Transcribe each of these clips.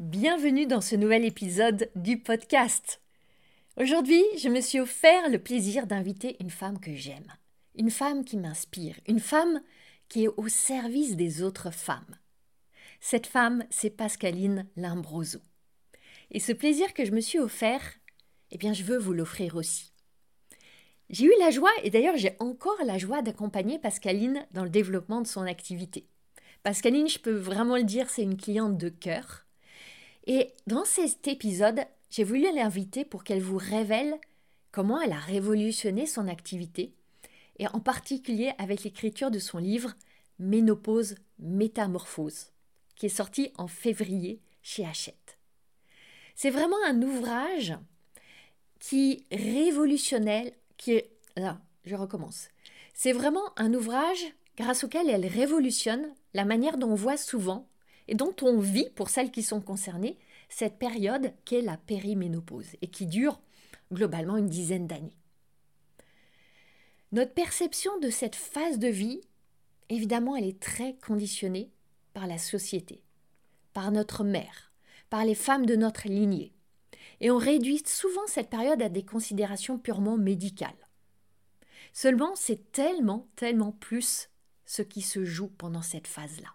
Bienvenue dans ce nouvel épisode du podcast. Aujourd'hui, je me suis offert le plaisir d'inviter une femme que j'aime, une femme qui m'inspire, une femme qui est au service des autres femmes. Cette femme, c'est Pascaline Limbroso. Et ce plaisir que je me suis offert, eh bien, je veux vous l'offrir aussi. J'ai eu la joie, et d'ailleurs j'ai encore la joie d'accompagner Pascaline dans le développement de son activité. Pascaline, je peux vraiment le dire, c'est une cliente de cœur. Et dans cet épisode, j'ai voulu l'inviter pour qu'elle vous révèle comment elle a révolutionné son activité, et en particulier avec l'écriture de son livre Ménopause Métamorphose, qui est sorti en février chez Hachette. C'est vraiment un ouvrage qui révolutionnel, qui est là, je recommence. C'est vraiment un ouvrage grâce auquel elle révolutionne la manière dont on voit souvent et dont on vit, pour celles qui sont concernées, cette période qu'est la périménopause et qui dure globalement une dizaine d'années. Notre perception de cette phase de vie, évidemment, elle est très conditionnée par la société, par notre mère, par les femmes de notre lignée. Et on réduit souvent cette période à des considérations purement médicales. Seulement, c'est tellement, tellement plus ce qui se joue pendant cette phase-là.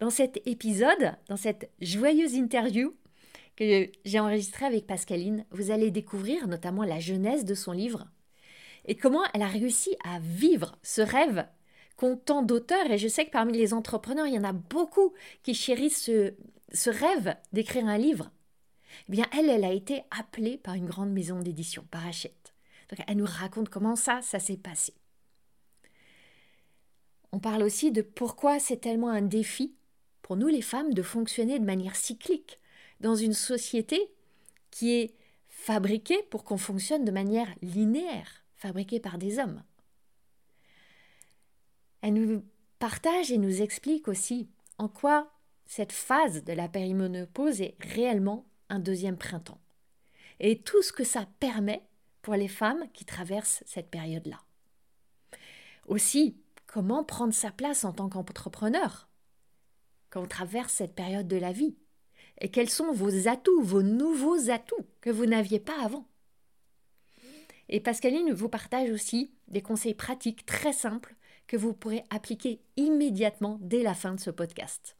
Dans cet épisode, dans cette joyeuse interview que j'ai enregistrée avec Pascaline, vous allez découvrir notamment la jeunesse de son livre et comment elle a réussi à vivre ce rêve qu'ont tant d'auteurs. Et je sais que parmi les entrepreneurs, il y en a beaucoup qui chérissent ce, ce rêve d'écrire un livre. Eh bien, elle, elle a été appelée par une grande maison d'édition, par. Donc, elle nous raconte comment ça, ça s'est passé. On parle aussi de pourquoi c'est tellement un défi pour nous les femmes de fonctionner de manière cyclique dans une société qui est fabriquée pour qu'on fonctionne de manière linéaire, fabriquée par des hommes. Elle nous partage et nous explique aussi en quoi cette phase de la périmonopause est réellement un deuxième printemps et tout ce que ça permet pour les femmes qui traversent cette période-là. Aussi, Comment prendre sa place en tant qu'entrepreneur? Quand on traverse cette période de la vie. Et quels sont vos atouts, vos nouveaux atouts que vous n'aviez pas avant? Et Pascaline vous partage aussi des conseils pratiques très simples que vous pourrez appliquer immédiatement dès la fin de ce podcast.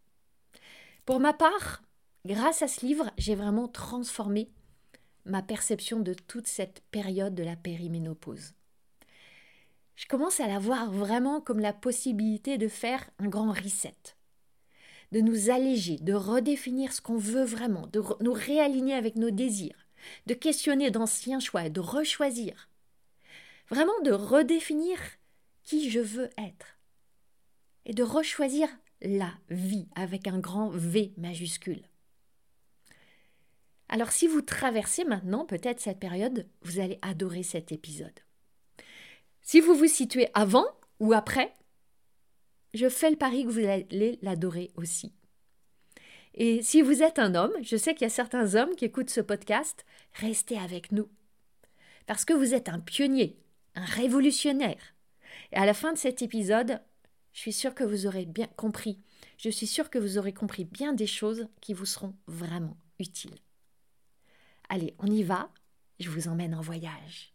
Pour ma part, grâce à ce livre, j'ai vraiment transformé ma perception de toute cette période de la périménopause. Je commence à la voir vraiment comme la possibilité de faire un grand reset, de nous alléger, de redéfinir ce qu'on veut vraiment, de nous réaligner avec nos désirs, de questionner d'anciens choix et de rechoisir. Vraiment de redéfinir qui je veux être et de rechoisir la vie avec un grand V majuscule. Alors si vous traversez maintenant peut-être cette période, vous allez adorer cet épisode. Si vous vous situez avant ou après, je fais le pari que vous allez l'adorer aussi. Et si vous êtes un homme, je sais qu'il y a certains hommes qui écoutent ce podcast, restez avec nous. Parce que vous êtes un pionnier, un révolutionnaire. Et à la fin de cet épisode, je suis sûre que vous aurez bien compris. Je suis sûre que vous aurez compris bien des choses qui vous seront vraiment utiles. Allez, on y va. Je vous emmène en voyage.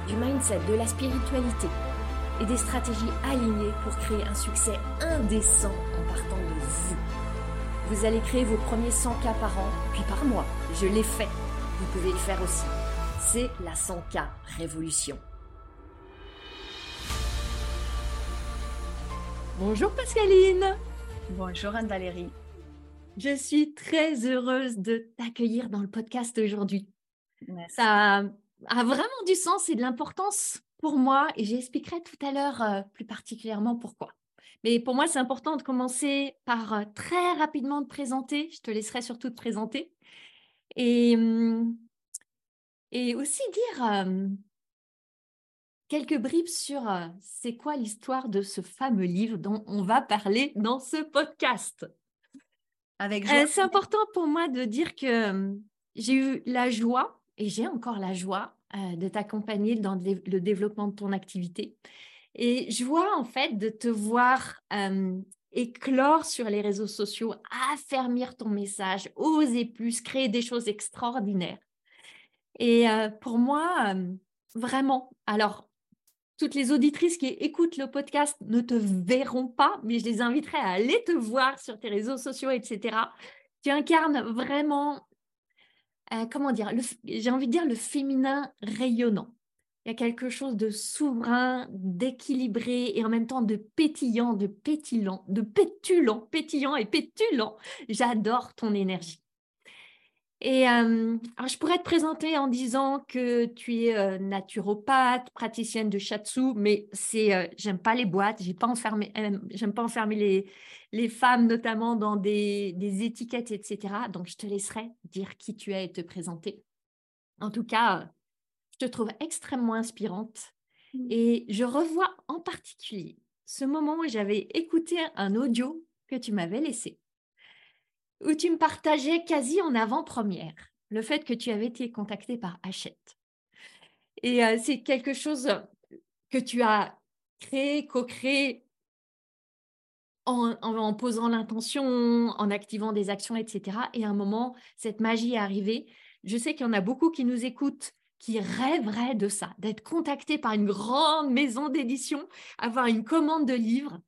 du mindset, de la spiritualité et des stratégies alignées pour créer un succès indécent en partant de vous. Vous allez créer vos premiers 100 cas par an, puis par mois. Je l'ai fait. Vous pouvez le faire aussi. C'est la 100K Révolution. Bonjour Pascaline. Bonjour Anne-Valérie. Je suis très heureuse de t'accueillir dans le podcast aujourd'hui. Ça a vraiment du sens et de l'importance pour moi et j'expliquerai tout à l'heure euh, plus particulièrement pourquoi. Mais pour moi, c'est important de commencer par euh, très rapidement te présenter. Je te laisserai surtout te présenter. Et, hum, et aussi dire euh, quelques bribes sur c'est quoi l'histoire de ce fameux livre dont on va parler dans ce podcast. Avec c'est important pour moi de dire que hum, j'ai eu la joie et j'ai encore la joie euh, de t'accompagner dans le développement de ton activité. Et je vois en fait de te voir éclore sur les réseaux sociaux, affermir ton message, oser plus, créer des choses extraordinaires. Et euh, pour moi, vraiment, alors, toutes les auditrices qui écoutent le podcast ne te verront pas, mais je les inviterai à aller te voir sur tes réseaux sociaux, etc. Tu incarnes vraiment euh, comment dire, j'ai envie de dire le féminin rayonnant. Il y a quelque chose de souverain, d'équilibré et en même temps de pétillant, de pétillant, de pétulant, pétillant et pétulant. J'adore ton énergie. Et euh, je pourrais te présenter en disant que tu es euh, naturopathe, praticienne de shiatsu, mais c'est, euh, j'aime pas les boîtes, j'ai pas enfermé, j'aime pas enfermer les, les femmes notamment dans des, des, étiquettes, etc. Donc je te laisserai dire qui tu es et te présenter. En tout cas, je te trouve extrêmement inspirante mmh. et je revois en particulier ce moment où j'avais écouté un audio que tu m'avais laissé où tu me partageais quasi en avant-première le fait que tu avais été contacté par Hachette. Et euh, c'est quelque chose que tu as créé, co-créé en, posant l'intention, en activant des actions, etc. Et à un moment, cette magie est arrivée. Je sais qu'il y en a beaucoup qui nous écoutent qui rêveraient de ça, d'être contactés par une grande maison d'édition, avoir une commande de livres.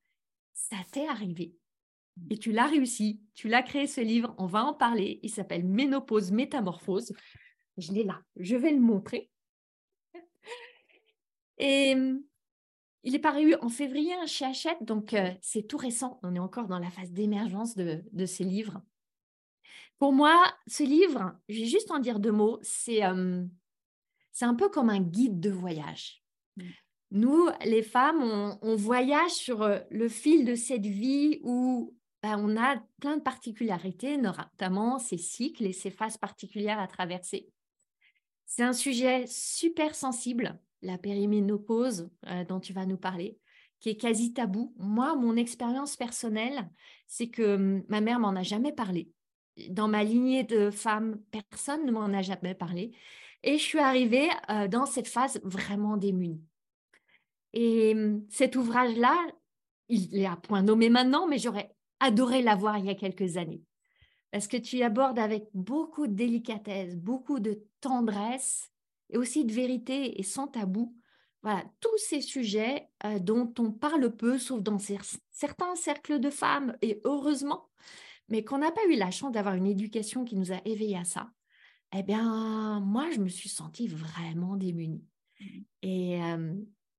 Ça t'est arrivé. Et tu l'as réussi, tu l'as créé ce livre, on va en parler. Il s'appelle Ménopause, Métamorphose. Je l'ai là, je vais le montrer. Et il est paru en février chez Hachette, donc euh, c'est tout récent. On est encore dans la phase d'émergence de, de, ces livres. Pour moi, ce livre, je vais juste en dire deux mots, c'est euh, c'est un peu comme un guide de voyage. Mmh. Nous, les femmes, on, on, voyage sur euh, le fil de cette vie où bah, on a plein de particularités, notamment ces cycles et ces phases particulières à traverser. C'est un sujet super sensible, la périménopause euh, dont tu vas nous parler, qui est quasi tabou. Moi, mon expérience personnelle, c'est que hum, ma mère m'en a jamais parlé. Dans ma lignée de femmes, personne ne m'en a jamais parlé. Et je suis arrivée euh, dans cette phase vraiment démunie. Et hum, cet ouvrage-là, il est à point nommé maintenant, mais j'aurais adoré l'avoir il y a quelques années. Parce que tu abordes avec beaucoup de délicatesse, beaucoup de tendresse et aussi de vérité et sans tabou. Voilà, tous ces sujets euh, dont on parle peu, sauf dans certains cercles de femmes, et heureusement, mais qu'on n'a pas eu la chance d'avoir une éducation qui nous a éveillés à ça. Eh bien, moi, je me suis sentie vraiment démunie. Mmh. Et, euh,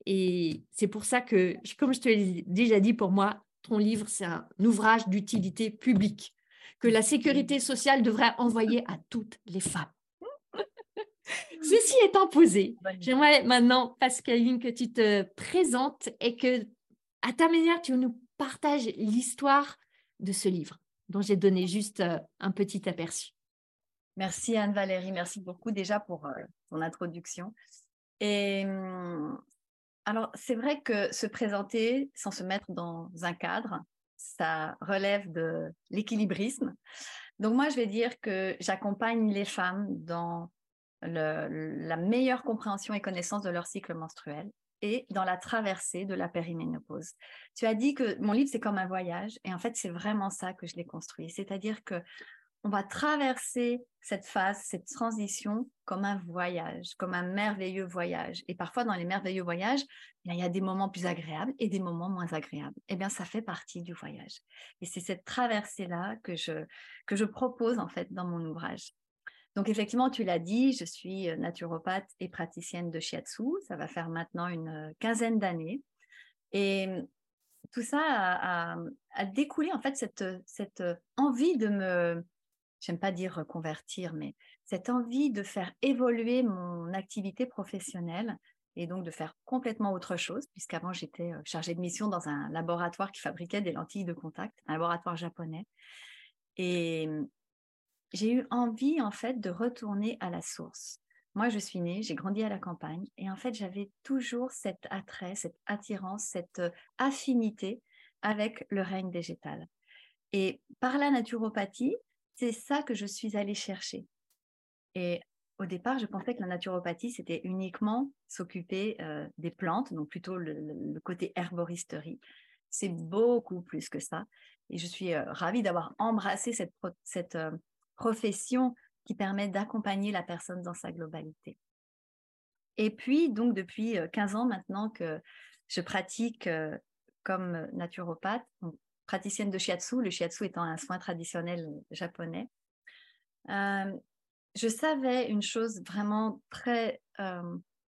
et c'est pour ça que, comme je te l'ai déjà dit, pour moi, ton livre, c'est un ouvrage d'utilité publique que la sécurité sociale devrait envoyer à toutes les femmes. Ceci étant posé, j'aimerais maintenant, Pascaline, que tu te présentes et que, à ta manière, tu nous partages l'histoire de ce livre, dont j'ai donné juste euh, un petit aperçu. Merci Anne-Valérie, merci beaucoup déjà pour euh, ton introduction. Et hum, alors, c'est vrai que se présenter sans se mettre dans un cadre, ça relève de l'équilibrisme. Donc, moi, je vais dire que j'accompagne les femmes dans la meilleure compréhension et connaissance de leur cycle menstruel et dans la traversée de la périménopause. Tu as dit que mon livre, c'est comme un voyage, et en fait, c'est vraiment ça que je l'ai construit. C'est-à-dire que on va traverser cette phase, cette transition comme un voyage, comme un merveilleux voyage. Et parfois, dans les merveilleux voyages, il y a des moments plus agréables et des moments moins agréables. Eh bien, ça fait partie du voyage. Et c'est cette traversée-là que je, que je propose, en fait, dans mon ouvrage. Donc, effectivement, tu l'as dit, je suis naturopathe et praticienne de shiatsu. Ça va faire maintenant une quinzaine d'années. Et tout ça a, a, découlé, en fait, cette, cette envie de me j'aime pas dire reconvertir, mais cette envie de faire évoluer mon activité professionnelle et donc de faire complètement autre chose, puisqu'avant j'étais chargée de mission dans un laboratoire qui fabriquait des lentilles de contact, un laboratoire japonais. Et mmh, j'ai eu envie en fait de retourner à la source. Moi, je suis née, j'ai grandi à la campagne et en fait, j'avais toujours cet attrait, cette attirance, cette affinité avec le règne végétal. Et par la naturopathie, c'est ça que je suis allée chercher. Et au départ, je pensais que la naturopathie, c'était uniquement s'occuper des plantes, donc plutôt le, côté herboristerie. C'est beaucoup plus que ça. Et je suis ravie d'avoir embrassé cette, cette profession qui permet d'accompagner la personne dans sa globalité. Et puis, donc, depuis 15 ans maintenant que je pratique comme naturopathe, praticienne de shiatsu, le shiatsu étant un soin traditionnel japonais, je savais une chose vraiment très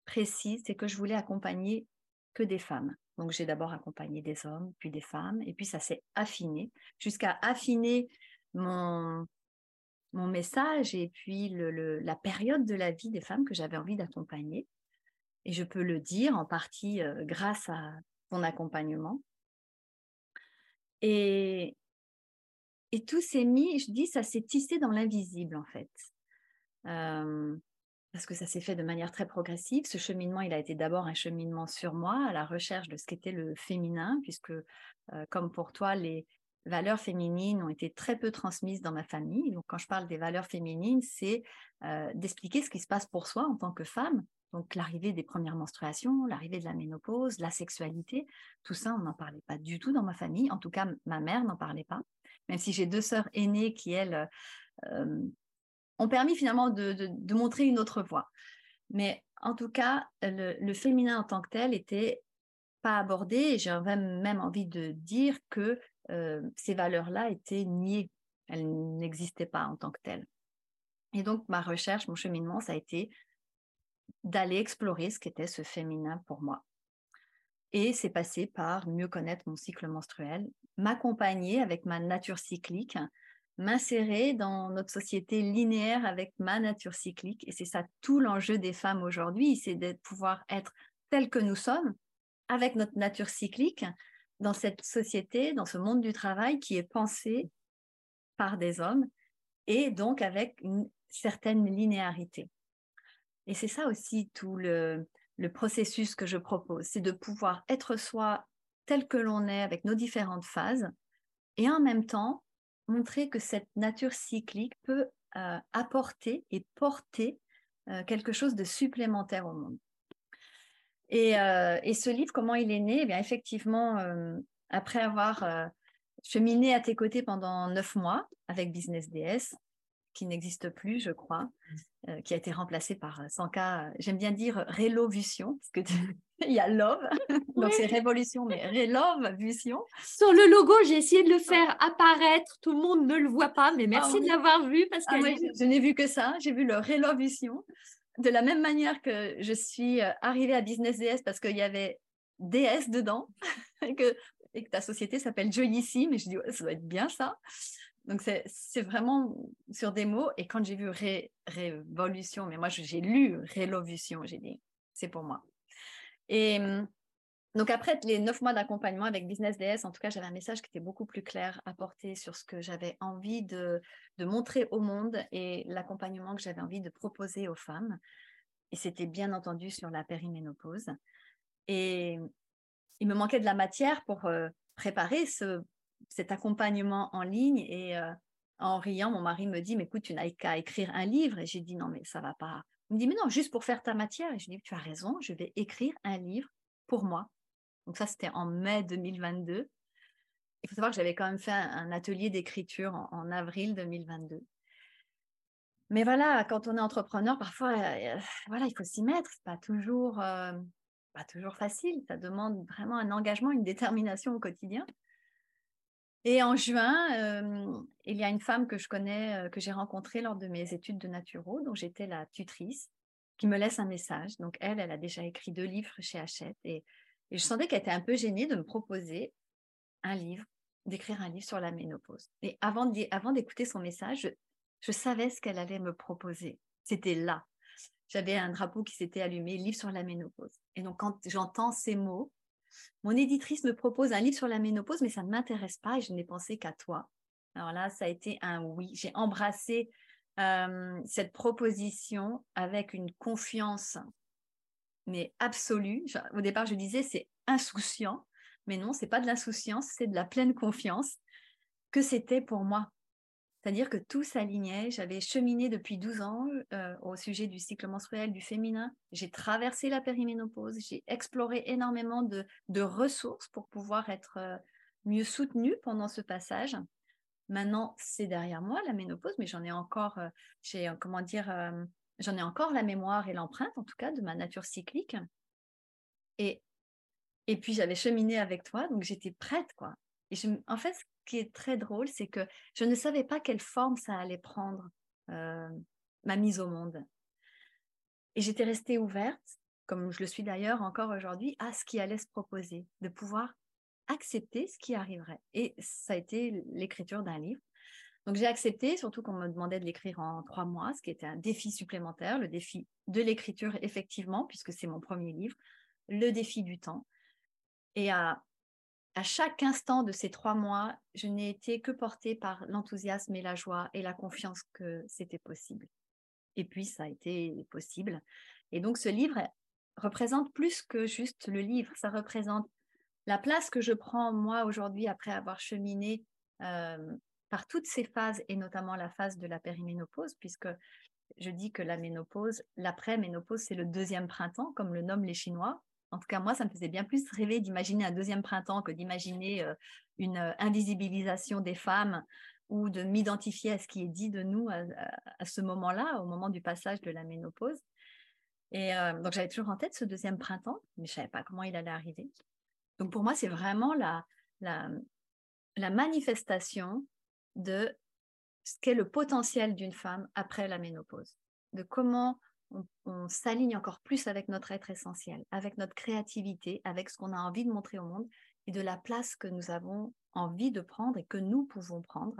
précise, c'est que je voulais accompagner que des femmes. Donc j'ai d'abord accompagné des hommes, puis des femmes, et puis ça s'est affiné jusqu'à affiner mon, mon message et puis la période de la vie des femmes que j'avais envie d'accompagner. Et je peux le dire en partie grâce à ton accompagnement. Et, tout s'est mis, je dis, ça s'est tissé dans l'invisible en fait parce que ça s'est fait de manière très progressive. Ce cheminement, il a été d'abord un cheminement sur moi, à la recherche de ce qu'était le féminin, puisque, comme pour toi, les valeurs féminines ont été très peu transmises dans ma famille. Donc, quand je parle des valeurs féminines, c'est d'expliquer ce qui se passe pour soi en tant que femme. Donc, l'arrivée des premières menstruations, l'arrivée de la ménopause, la sexualité, tout ça, on n'en parlait pas du tout dans ma famille. En tout cas, ma mère n'en parlait pas. Même si j'ai deux sœurs aînées qui, elles, ont permis finalement de, montrer une autre voie. Mais en tout cas, le, féminin en tant que tel était pas abordé et j'avais même envie de dire que euh, ces valeurs-là étaient niées. Elles n'existaient pas en tant que telles. Et donc, ma recherche, mon cheminement, ça a été d'aller explorer ce qu'était ce féminin pour moi. Et c'est passé par mieux connaître mon cycle menstruel, m'accompagner avec ma nature cyclique, m'insérer dans notre société linéaire avec ma nature cyclique. Et c'est ça tout l'enjeu des femmes aujourd'hui, c'est de pouvoir être telles que nous sommes, avec notre nature cyclique, dans cette société, dans ce monde du travail qui est pensé par des hommes, et donc avec une certaine linéarité. Et c'est ça aussi tout le, processus que je propose, c'est de pouvoir être soi tel que l'on est avec nos différentes phases, et en même temps montrer que cette nature cyclique peut euh, apporter et porter euh, quelque chose de supplémentaire au monde. Et, euh, ce livre, comment il est né? Eh bien, Effectivement, après avoir cheminé à tes côtés pendant neuf mois avec Business DS, qui n'existe plus, je crois, euh, qui a été remplacé par euh, Sanka, j'aime bien dire Relovution, parce que il y a Love, donc c'est Révolution, mais Relovution. Sur le logo, j'ai essayé de le faire apparaître, tout le monde ne le voit pas, mais merci ah de l'avoir vu. Parce ah que je, n'ai vu que ça, j'ai vu le Relovution. De la même manière que je suis euh, arrivée à Business DS parce qu'il y avait DS dedans, et que, et que ta société s'appelle Joyissime, et je dis, ça doit être bien ça. Donc, c'est vraiment sur des mots. Et quand j'ai vu révolution, mais moi, j'ai lu révolution, j'ai dit, c'est pour moi. Et hum, donc, après les neuf mois d'accompagnement avec Business DS, en tout cas, j'avais un message qui était beaucoup plus clair à porter sur ce que j'avais envie de, montrer au monde et l'accompagnement que j'avais envie de proposer aux femmes. Et c'était bien entendu sur la périménopause. Et il me manquait de la matière pour euh, préparer ce cet accompagnement en ligne et euh, en riant, mon mari me dit, mais écoute, tu n'as qu'à écrire un livre. Et j'ai dit, non, mais ça va pas. Il me dit, mais non, juste pour faire ta matière. Et je dis, tu as raison, je vais écrire un livre pour moi. Donc ça, c'était en mai 2022. Il faut savoir que j'avais quand même fait un, atelier d'écriture en, avril 2022. Mais voilà, quand on est entrepreneur, parfois, euh, voilà, il faut s'y mettre. C'est pas toujours, euh, pas toujours facile. Ça demande vraiment un engagement, une détermination au quotidien. Et en juin, il y a une femme que je connais, que j'ai rencontrée lors de mes études de naturo, dont j'étais la tutrice, qui me laisse un message. Donc elle, elle a déjà écrit deux livres chez Hachette et, je sentais qu'elle était un peu gênée de me proposer un livre, d'écrire un livre sur la ménopause. Et avant d'écouter son message, je, savais ce qu'elle allait me proposer. C'était là. j'avais un drapeau qui s'était allumé, livre sur la ménopause. Et donc, quand j'entends ces mots, mon éditrice me propose un livre sur la ménopause, mais ça ne m'intéresse pas et je n'ai pensé qu'à toi. Alors là, ça a été un oui. J'ai embrassé euh, cette proposition avec une confiance, mais absolue. au départ, je disais c'est insouciant, mais non, c'est pas de l'insouciance, c'est de la pleine confiance que c'était pour moi. C'est-à-dire que tout s'alignait. J'avais cheminé depuis 12 ans euh, au sujet du cycle menstruel, du féminin. J'ai traversé la périménopause. J'ai exploré énormément de, ressources pour pouvoir être euh, mieux soutenue pendant ce passage. Maintenant, c'est derrière moi la ménopause, mais j'en ai encore, euh, j'ai comment dire, j'en ai encore la mémoire et l'empreinte, en tout cas, de ma nature cyclique. Et puis j'avais cheminé avec toi, donc j'étais prête, quoi. Et je, en fait, qui est très drôle, c'est que je ne savais pas quelle forme ça allait prendre, euh, ma mise au monde. Et j'étais restée ouverte, comme je le suis d'ailleurs encore aujourd'hui, à ce qui allait se proposer, de pouvoir accepter ce qui arriverait. Et ça a été l'écriture d'un livre. Donc j'ai accepté, surtout qu'on me demandait de l'écrire en trois mois, ce qui était un défi supplémentaire, le défi de l'écriture effectivement, puisque c'est mon premier livre, le défi du temps. Et à à chaque instant de ces trois mois, je n'ai été que portée par l'enthousiasme et la joie et la confiance que c'était possible. Et puis, ça a été possible. Et donc, ce livre représente plus que juste le livre, ça représente la place que je prends moi aujourd'hui après avoir cheminé euh, par toutes ces phases et notamment la phase de la périménopause, puisque je dis que la ménopause, l'après-ménopause, c'est le deuxième printemps, comme le nomment les Chinois. En tout cas, moi, ça me faisait bien plus rêver d'imaginer un deuxième printemps que d'imaginer euh, une euh, invisibilisation des femmes ou de m'identifier à ce qui est dit de nous à, ce moment-là, au moment du passage de la ménopause. Et euh, donc, j'avais toujours en tête ce deuxième printemps, mais je ne savais pas comment il allait arriver. Donc, pour moi, c'est vraiment la, la, la manifestation de ce qu'est le potentiel d'une femme après la ménopause, de comment on, s'aligne encore plus avec notre être essentiel, avec notre créativité, avec ce qu'on a envie de montrer au monde et de la place que nous avons envie de prendre et que nous pouvons prendre.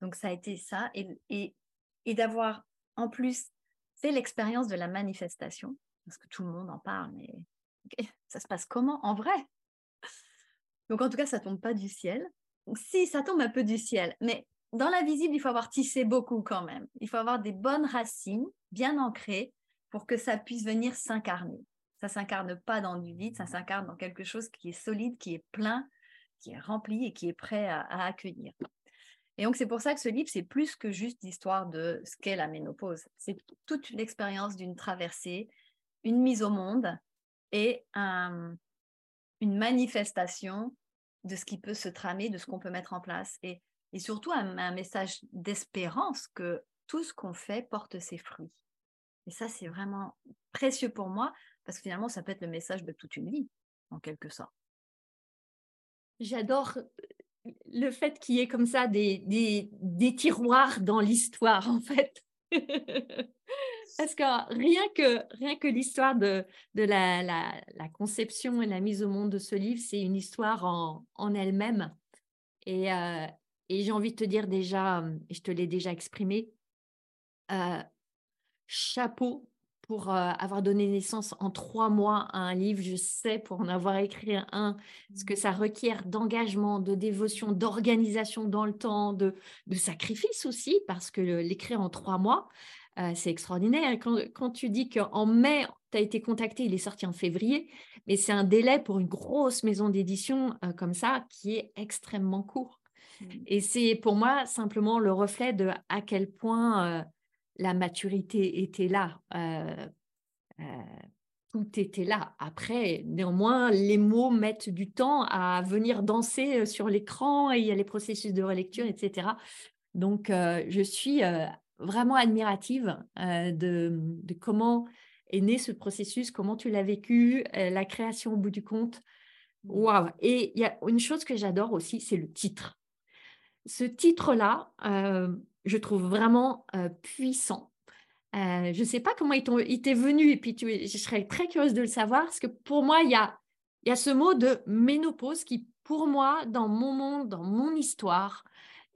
Donc ça a été ça et, et, d'avoir en plus fait l'expérience de la manifestation, parce que tout le monde en parle, mais ça se passe comment en vrai? Donc en tout cas, ça tombe pas du ciel. Si, ça tombe un peu du ciel, mais dans l'invisible, il faut avoir tissé beaucoup quand même. Il faut avoir des bonnes racines bien ancrées pour que ça puisse venir s'incarner. Ça s'incarne pas dans du vide, ça s'incarne dans quelque chose qui est solide, qui est plein, qui est rempli et qui est prêt à, accueillir. Et donc c'est pour ça que ce livre, c'est plus que juste l'histoire de ce qu'est la ménopause. C'est toute l'expérience d'une traversée, une mise au monde et une manifestation de ce qui peut se tramer, de ce qu'on peut mettre en place. Et et surtout un, message d'espérance que tout ce qu'on fait porte ses fruits. Et ça, c'est vraiment précieux pour moi parce que finalement, ça peut être le message de toute une vie, en quelque sorte. J'adore euh, le fait qu'il y ait comme ça des, des, des tiroirs dans l'histoire, en fait. Parce que rien que, rien que l'histoire de, de la, la, conception et la mise au monde de ce livre, c'est une histoire en, en elle-même. Et, euh, et j'ai envie de te dire déjà, et je te l'ai déjà exprimé, chapeau pour avoir donné naissance en trois mois à un livre. Je sais pour en avoir écrit un, ce que mmh. ça requiert d'engagement, de dévotion, d'organisation dans le temps, de, de sacrifice aussi, parce que l'écrire en trois mois, c'est extraordinaire. Quand, quand, tu dis qu'en mai, tu as été contacté, il est sorti en février, mais c'est un délai pour une grosse maison d'édition comme ça qui est extrêmement court. Mmh. Et c'est pour moi simplement le reflet de à quel point la maturité était là. tout était là. Après, néanmoins, les mots mettent du temps à venir danser sur l'écran et il y a les processus de relecture, etc. Donc, je suis vraiment admirative de, de, comment est né ce processus, comment tu l'as vécu, la création au bout du compte. Mmh. Waouh Et il y a une chose que j'adore aussi, c'est le titre ce titre-là, euh, je trouve vraiment euh, puissant. Euh, je ne sais pas comment il t'est venu, et puis je serais très curieuse de le savoir, parce que pour moi, il y a, y a ce mot de ménopause qui, pour moi, dans mon monde, dans mon histoire,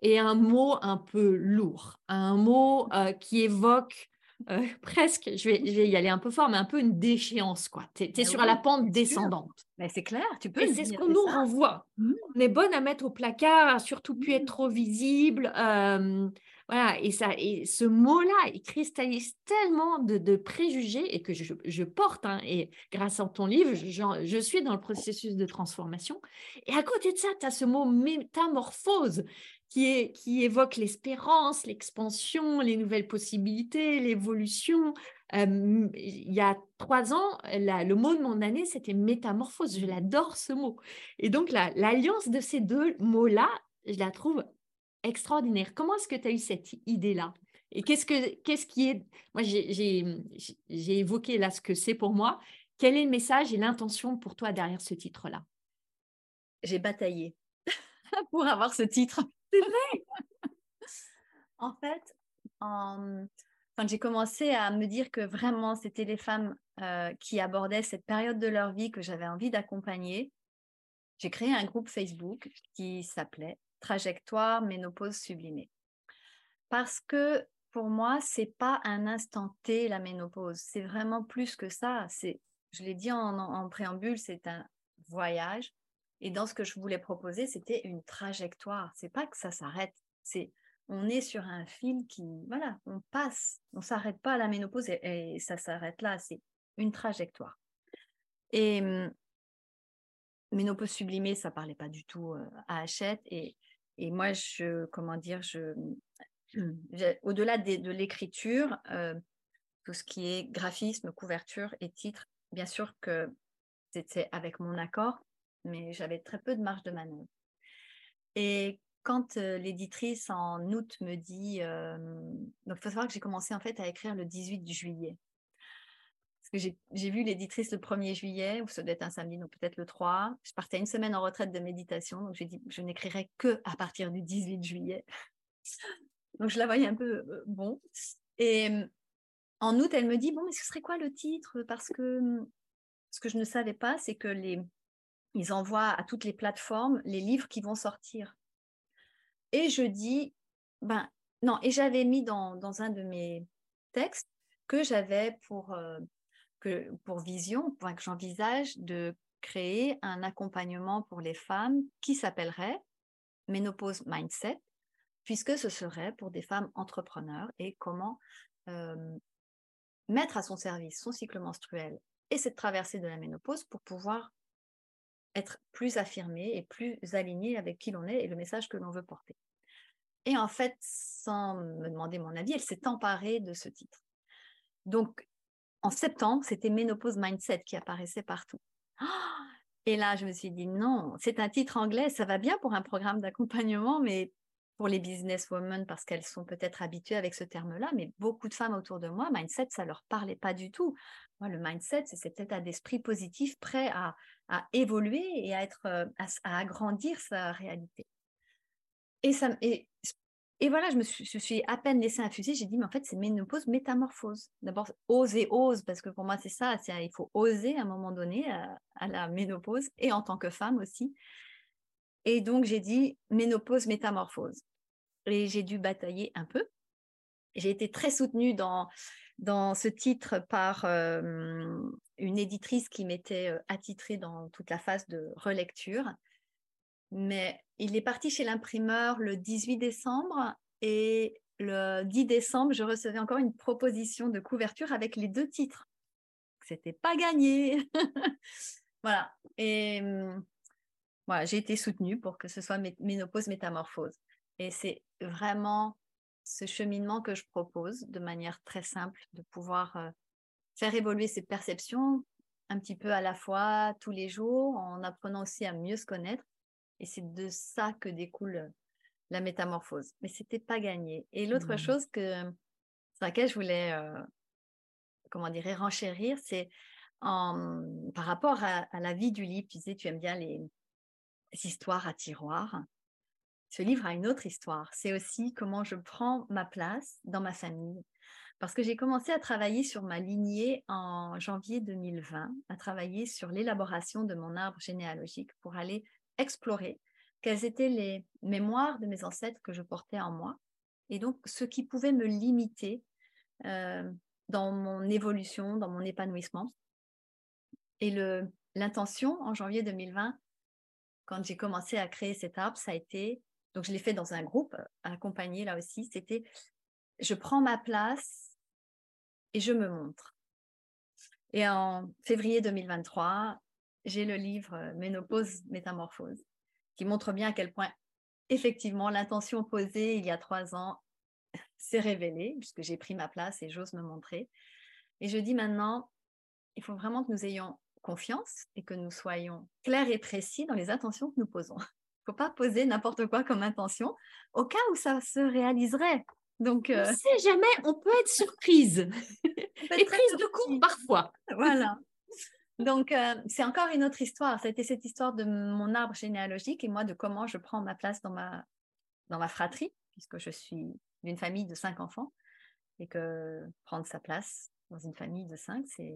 est un mot un peu lourd, un mot qui évoque euh, presque, je vais, je vais y aller un peu fort, mais un peu une déchéance, quoi. Tu es, Mais sur oui, la pente descendante. Mais c'est clair, tu peux Et c'est ce qu'on nous ça. renvoie. Mmh. On est bonne à mettre au placard, surtout plus Mmh. être trop visible. euh, voilà, et, ça, et ce mot-là, il cristallise tellement de, de préjugés et que je, je porte. hein, et grâce à ton livre, je, je suis dans le processus de transformation. Et à côté de ça, tu as ce mot métamorphose qui, est, qui évoque l'espérance, l'expansion, les nouvelles possibilités, l'évolution. Euh, il y a trois ans, la- le mot de mon année, c'était métamorphose. Je l'adore ce mot. Et donc, la- l'alliance de ces deux mots-là, je la trouve extraordinaire. Comment est-ce que tu as eu cette idée-là? Et qu'est-ce, que, qu'est-ce qui est... Moi, j'ai évoqué là ce que c'est pour moi. Quel est le message et l'intention pour toi derrière ce titre-là? J'ai bataillé pour avoir ce titre. C'est vrai En fait, quand j'ai commencé à me dire que vraiment c'était les femmes euh, qui abordaient cette période de leur vie que j'avais envie d'accompagner, j'ai créé un groupe Facebook qui s'appelait Trajectoire Ménopause Sublimée. Parce que pour moi, c'est pas un instant T la ménopause, c'est vraiment plus que ça. C'est, je l'ai dit en préambule, c'est un voyage. Et dans ce que je voulais proposer, c'était une trajectoire. C'est pas que ça s'arrête, c'est on est sur un fil qui, voilà, on passe, on s'arrête pas à la ménopause et, ça s'arrête là. C'est une trajectoire. Et hum, ménopause sublimée, ça parlait pas du tout à Hachette. Et, et moi, je, comment dire, je, j'ai- au-delà de, l'écriture, tout ce qui est graphisme, couverture et titre, bien sûr que c'était avec mon accord, mais j'avais très peu de marge de manœuvre. Et quand euh, l'éditrice en août me dit, donc il faut savoir que j'ai commencé en fait à écrire le 18 juillet. Parce que j'ai- vu l'éditrice le 1er juillet, ou ça doit être un samedi, donc peut-être le 3. Je partais une semaine en retraite de méditation, donc j'ai dit je n'écrirai que à partir du 18 juillet. Donc je la voyais un peu euh, bon. Et en août, elle me dit bon, mais ce serait quoi le titre? Parce que ce que je ne savais pas, c'est que les ils envoient à toutes les plateformes les livres qui vont sortir. Et je dis ben non. Et j'avais mis dans, un de mes textes que j'avais pour euh, vision, que j'envisage de créer un accompagnement pour les femmes qui s'appellerait Ménopause Mindset puisque ce serait pour des femmes entrepreneurs et comment euh, mettre à son service son cycle menstruel et cette traversée de la ménopause pour pouvoir être plus affirmé et plus aligné avec qui l'on est et le message que l'on veut porter. Et en fait, sans me demander mon avis, elle s'est emparée de ce titre. Donc, en septembre, c'était Ménopause Mindset qui apparaissait partout. Et là, je me suis dit, non, c'est un titre anglais, ça va bien pour un programme d'accompagnement, mais pour les businesswomen parce qu'elles sont peut-être habituées avec ce terme-là, mais beaucoup de femmes autour de moi, mindset, ça leur parlait pas du tout. Moi, le mindset, c'est cet état d'esprit positif prêt à, à, évoluer et à, être, euh, à, agrandir sa réalité. Et, ça, et, et voilà, je me suis, à peine laissée infuser, j'ai dit, mais en fait, c'est ménopause, métamorphose. D'abord, ose et ose, parce que pour moi, c'est ça, il faut oser à un moment donné à, à la ménopause et en tant que femme aussi. Et donc, j'ai dit ménopause, métamorphose. Et j'ai dû batailler un peu. J'ai été très soutenue dans, dans ce titre par euh, une éditrice qui m'était euh, attitrée dans toute la phase de relecture. Mais il est parti chez l'imprimeur le 18 décembre et le 10 décembre, je recevais encore une proposition de couverture avec les deux titres. C'était pas gagné. voilà. Et voilà, j'ai été soutenue pour que ce soit ménopause métamorphose. Et c'est vraiment ce cheminement que je propose de manière très simple, de pouvoir euh, faire évoluer ses perceptions un petit peu à la fois tous les jours, en apprenant aussi à mieux se connaître. Et c'est de ça que découle la métamorphose. Mais c'était pas gagné. Et l'autre mmh. chose que, sur laquelle je voulais, euh, comment dire, renchérir, c'est par rapport à, à, la vie du livre. Tu disais, tu aimes bien les, histoires à tiroir. Ce livre a une autre histoire. C'est aussi comment je prends ma place dans ma famille. Parce que j'ai commencé à travailler sur ma lignée en janvier 2020, à travailler sur l'élaboration de mon arbre généalogique pour aller explorer quelles étaient les mémoires de mes ancêtres que je portais en moi et donc ce qui pouvait me limiter euh, dans mon évolution, dans mon épanouissement. Et l'intention en janvier 2020, quand j'ai commencé à créer cet arbre, ça a été, donc je l'ai fait dans un groupe, accompagné là aussi, c'était je prends ma place et je me montre. Et en février 2023, j'ai le livre euh, Ménopause, Métamorphose, qui montre bien à quel point, effectivement, l'intention posée il y a trois ans s'est révélée, puisque j'ai pris ma place et j'ose me montrer. Et je dis maintenant, il faut vraiment que nous ayons confiance et que nous soyons clairs et précis dans les intentions que nous posons. Il ne faut pas poser n'importe quoi comme intention au cas où ça se réaliserait. Donc, on ne euh, sait jamais, on peut être surprise et prise de court parfois. Voilà. Donc, euh, c'est encore une autre histoire. Ça a été cette histoire de mon arbre généalogique et moi de comment je prends ma place dans ma, dans ma fratrie, puisque je suis d'une famille de cinq enfants et que prendre sa place dans une famille de cinq, c'est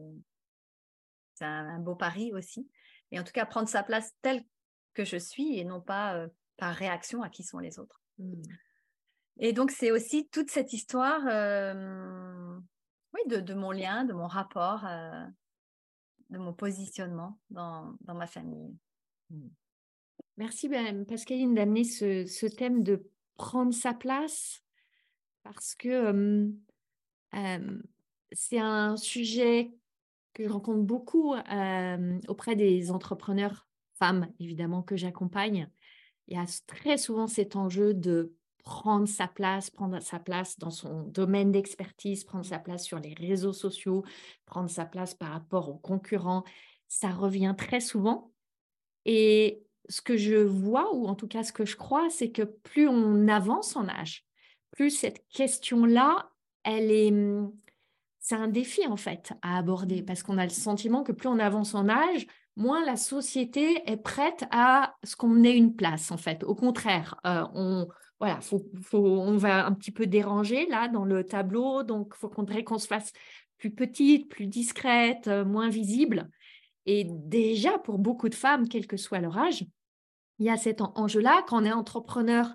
un, beau pari aussi. Et en tout cas, prendre sa place telle que je suis et non pas euh, par réaction à qui sont les autres. Mmh. Et donc, c'est aussi toute cette histoire euh, oui, de, mon lien, de mon rapport, euh, de mon positionnement dans, ma famille. Mmh. Merci, ben, Pascaline, d'amener ce, thème de prendre sa place parce que c'est un sujet que je rencontre beaucoup auprès des entrepreneurs femmes, évidemment, que j'accompagne. Il y a très souvent cet enjeu de prendre sa place, prendre sa place dans son domaine d'expertise, prendre sa place sur les réseaux sociaux, prendre sa place par rapport aux concurrents. Ça revient très souvent. Et ce que je vois, ou en tout cas ce que je crois, c'est que plus on avance en âge, plus cette question-là, elle est, c'est un défi en fait à aborder parce qu'on a le sentiment que plus on avance en âge, moins la société est prête à ce qu'on ait une place en fait. Au contraire, euh, on voilà, faut, on va un petit peu déranger là dans le tableau, donc il faut qu'on se fasse plus petite, plus discrète, euh, moins visible. Et déjà pour beaucoup de femmes, quel que soit leur âge, il y a cet enjeu-là. Quand on est entrepreneur,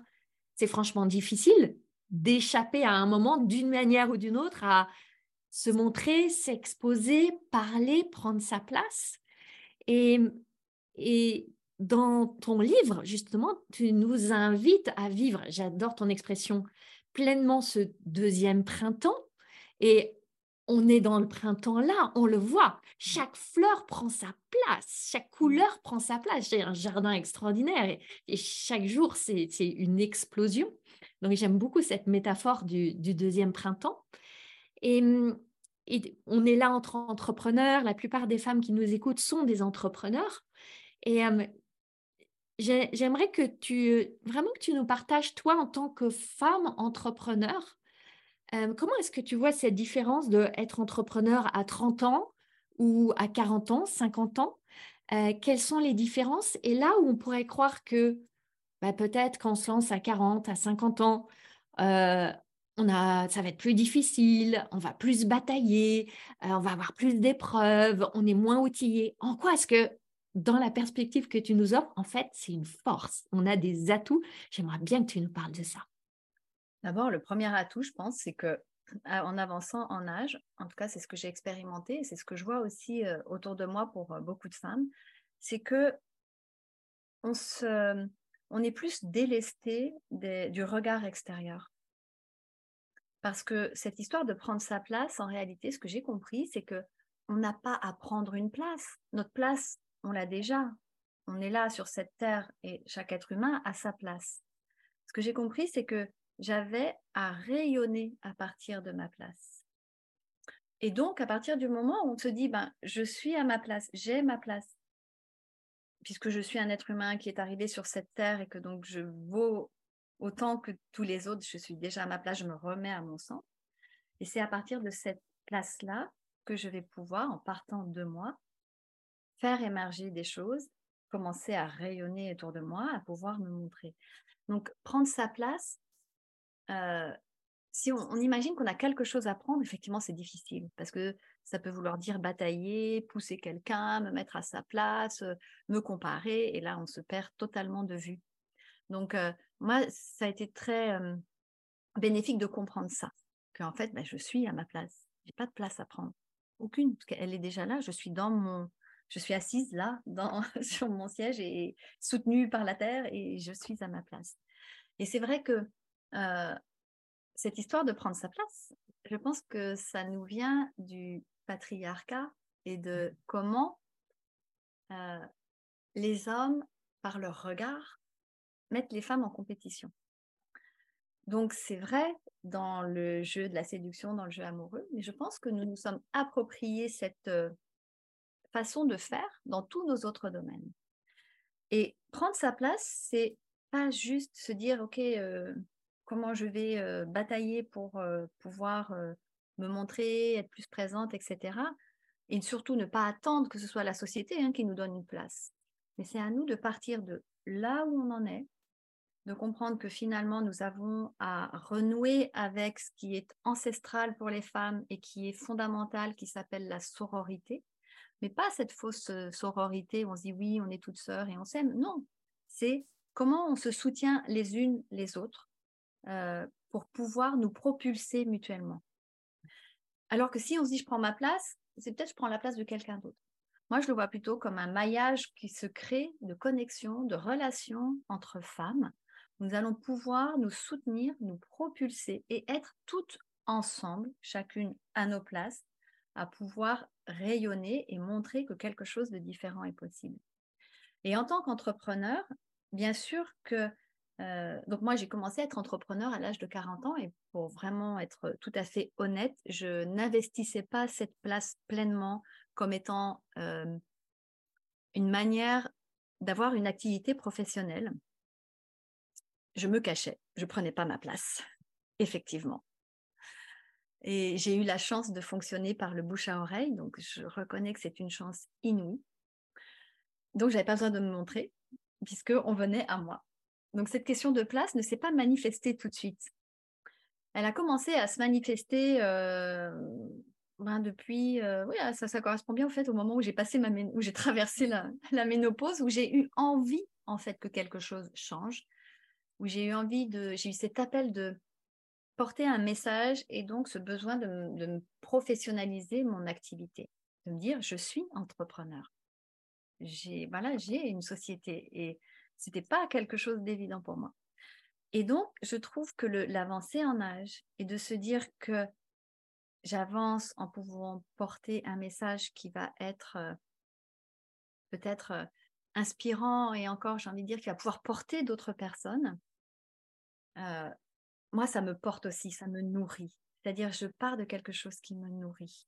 c'est franchement difficile d'échapper à un moment d'une manière ou d'une autre à se montrer, s'exposer, parler, prendre sa place. Et, et dans ton livre, justement, tu nous invites à vivre, j'adore ton expression, pleinement ce deuxième printemps. Et on est dans le printemps là, on le voit. Chaque fleur prend sa place, chaque couleur prend sa place. J'ai un jardin extraordinaire et, chaque jour, c'est une explosion. Donc j'aime beaucoup cette métaphore du deuxième printemps. Mmh, et, on est là entre entrepreneurs. La plupart des femmes qui nous écoutent sont des entrepreneurs. Et j'aimerais que tu vraiment que tu nous partages toi en tant que femme entrepreneur. comment est-ce que tu vois cette différence de être entrepreneur à 30 ans ou à 40 ans, 50 ans? Quelles sont les différences? Et là où on pourrait croire que bah, peut-être quand on se lance à 40, à 50 ans, on ça va être plus difficile, on va plus batailler, euh, on va avoir plus d'épreuves, on est moins outillé. En quoi est-ce que, dans la perspective que tu nous offres, en fait, c'est une force? On a des atouts. J'aimerais bien que tu nous parles de ça. D'abord, le premier atout, je pense, c'est que en avançant en âge, en tout cas, c'est ce que j'ai expérimenté, c'est ce que je vois aussi euh, autour de moi pour euh, beaucoup de femmes, c'est que on est plus délesté du regard extérieur. Parce que cette histoire de prendre sa place, en réalité, ce que j'ai compris, c'est que on n'a pas à prendre une place. Notre place, on l'a déjà. On est là sur cette terre et chaque être humain a sa place. Ce que j'ai compris, c'est que j'avais à rayonner à partir de ma place. Et donc, à partir du moment où on se dit, ben, je suis à ma place, j'ai ma place, puisque je suis un être humain qui est arrivé sur cette terre et que donc je vaux autant que tous les autres, je suis déjà à ma place, je me remets à mon centre. Et c'est à partir de cette place-là que je vais pouvoir, en partant de moi, faire émerger des choses, commencer à rayonner autour de moi, à pouvoir me montrer. Donc, prendre sa place, euh, si on, imagine qu'on a quelque chose à prendre, effectivement, c'est difficile parce que ça peut vouloir dire batailler, pousser quelqu'un, me mettre à sa place, euh, me comparer, et là, on se perd totalement de vue. Donc, euh, moi, ça a été très bénéfique de comprendre ça, qu'en fait, bah, je suis à ma place. j'ai pas de place à prendre. Aucune, parce qu'elle est déjà là. Je suis dans mon, je suis assise là, dans, sur mon siège et soutenue par la terre et je suis à ma place. Et c'est vrai que euh, cette histoire de prendre sa place, je pense que ça nous vient du patriarcat et de comment euh, les hommes, par leur regard, mettent les femmes en compétition. Donc c'est vrai dans le jeu de la séduction, dans le jeu amoureux, mais je pense que nous nous sommes appropriés cette euh, façon de faire dans tous nos autres domaines. Et prendre sa place, c'est pas juste se dire, OK, euh, comment je vais euh, batailler pour pouvoir me montrer, être plus présente, etc. Et surtout ne pas attendre que ce soit la société hein, qui nous donne une place. Mais c'est à nous de partir de là où on en est, de comprendre que finalement nous avons à renouer avec ce qui est ancestral pour les femmes et qui est fondamental, qui s'appelle la sororité. Mais pas cette fausse euh, sororité où on se dit oui, on est toutes sœurs et on s'aime. Non, c'est comment on se soutient les unes les autres euh, pour pouvoir nous propulser mutuellement. Alors que si on se dit je prends ma place, c'est peut-être je prends la place de quelqu'un d'autre. Moi, je le vois plutôt comme un maillage qui se crée de connexion, de relations entre femmes. Nous allons pouvoir nous soutenir, nous propulser et être toutes ensemble, chacune à nos places, à pouvoir rayonner et montrer que quelque chose de différent est possible. Et en tant qu'entrepreneur, bien sûr que euh, donc moi, j'ai commencé à être entrepreneur à l'âge de 40 ans et pour vraiment être tout à fait honnête, je n'investissais pas cette place pleinement comme étant euh, une manière d'avoir une activité professionnelle. Je me cachais, je prenais pas ma place, effectivement. Et j'ai eu la chance de fonctionner par le bouche à oreille, donc je reconnais que c'est une chance inouïe. Donc j'avais pas besoin de me montrer, puisque on venait à moi. Donc cette question de place ne s'est pas manifestée tout de suite. Elle a commencé à se manifester euh, ben depuis, euh, oui, ah, ça, ça correspond bien au fait au moment où j'ai passé ma où j'ai traversé la, la, ménopause, où j'ai eu envie en fait que quelque chose change, où j'ai eu envie de, j'ai eu cet appel de porter un message et donc ce besoin de, professionnaliser mon activité, de me dire je suis entrepreneur. J'ai voilà, j'ai une société et c'était pas quelque chose d'évident pour moi. Et donc, je trouve que l'avancée en âge et de se dire que j'avance en pouvant porter un message qui va être euh, peut-être euh, inspirant et encore, j'ai envie de dire, qui va pouvoir porter d'autres personnes, euh, moi, ça me porte aussi, ça me nourrit. C'est-à-dire, je pars de quelque chose qui me nourrit.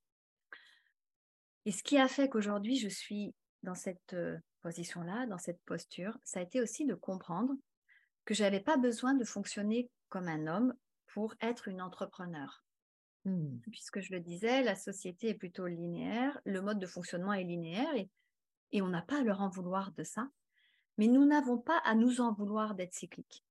Et ce qui a fait qu'aujourd'hui, je suis dans cette position-là, dans cette posture, ça a été aussi de comprendre que je n'avais pas besoin de fonctionner comme un homme pour être une entrepreneur. Mmh. Puisque je le disais, la société est plutôt linéaire, le mode de fonctionnement est linéaire et, et on n'a pas à leur en vouloir de ça. Mais nous n'avons pas à nous en vouloir d'être cycliques.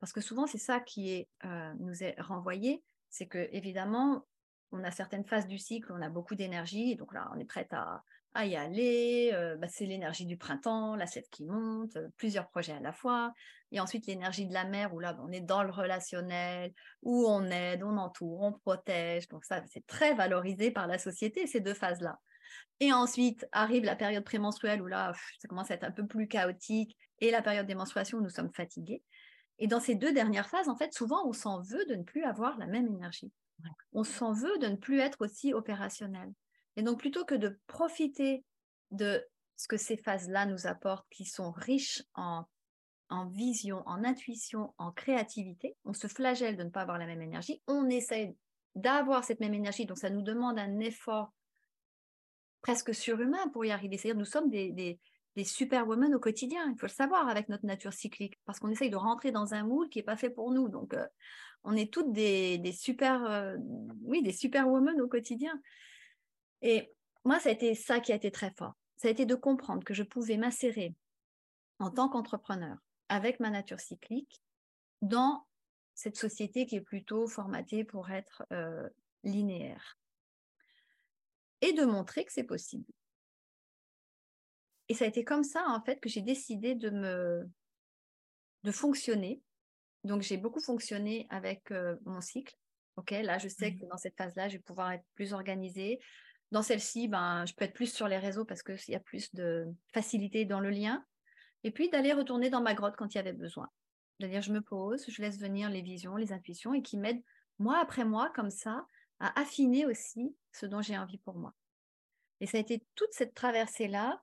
Parce que souvent, c'est ça qui euh, nous est renvoyé, c'est que évidemment, on a certaines phases du cycle, on a beaucoup d'énergie, donc là, on est prête à, y aller. Euh, bah, c'est l'énergie du printemps, la qui monte, euh, plusieurs projets à la fois. Et ensuite, l'énergie de la mer, où là, on est dans le relationnel, où on aide, on entoure, on protège. Donc ça, c'est très valorisé par la société, ces deux phases-là. Et ensuite arrive la période prémenstruelle où là, ça commence à être un peu plus chaotique, et la période des menstruations où nous sommes fatigués. Et dans ces deux dernières phases, en fait, souvent, on s'en veut de ne plus avoir la même énergie. On s'en veut de ne plus être aussi opérationnel. Et donc, plutôt que de profiter de ce que ces phases-là nous apportent, qui sont riches en, en vision, en intuition, en créativité, on se flagelle de ne pas avoir la même énergie. On essaie d'avoir cette même énergie, donc ça nous demande un effort presque surhumain pour y arriver. C'est-à-dire, nous sommes des, superwomen au quotidien, il faut le savoir, avec notre nature cyclique, parce qu'on essaye de rentrer dans un moule qui n'est pas fait pour nous. Donc, euh, on est toutes des, des super, euh, oui, des superwomen au quotidien. Et moi, ça a été ça qui a été très fort. Ça a été de comprendre que je pouvais m'insérer en tant qu'entrepreneur avec ma nature cyclique dans cette société qui est plutôt formatée pour être euh, linéaire. Et de montrer que c'est possible. Et ça a été comme ça, en fait, que j'ai décidé de me de fonctionner. Donc, j'ai beaucoup fonctionné avec euh, mon cycle, Ok, là, je sais que dans cette phase-là, je vais pouvoir être plus organisée. Dans celle-ci, ben, je peux être plus sur les réseaux parce qu'il y a plus de facilité dans le lien. Et puis d'aller retourner dans ma grotte quand il y avait besoin. C'est-à-dire, je me pose, je laisse venir les visions, les intuitions et qui m'aident mois après mois, comme ça, à affiner aussi ce dont j'ai envie pour moi. Et ça a été toute cette traversée-là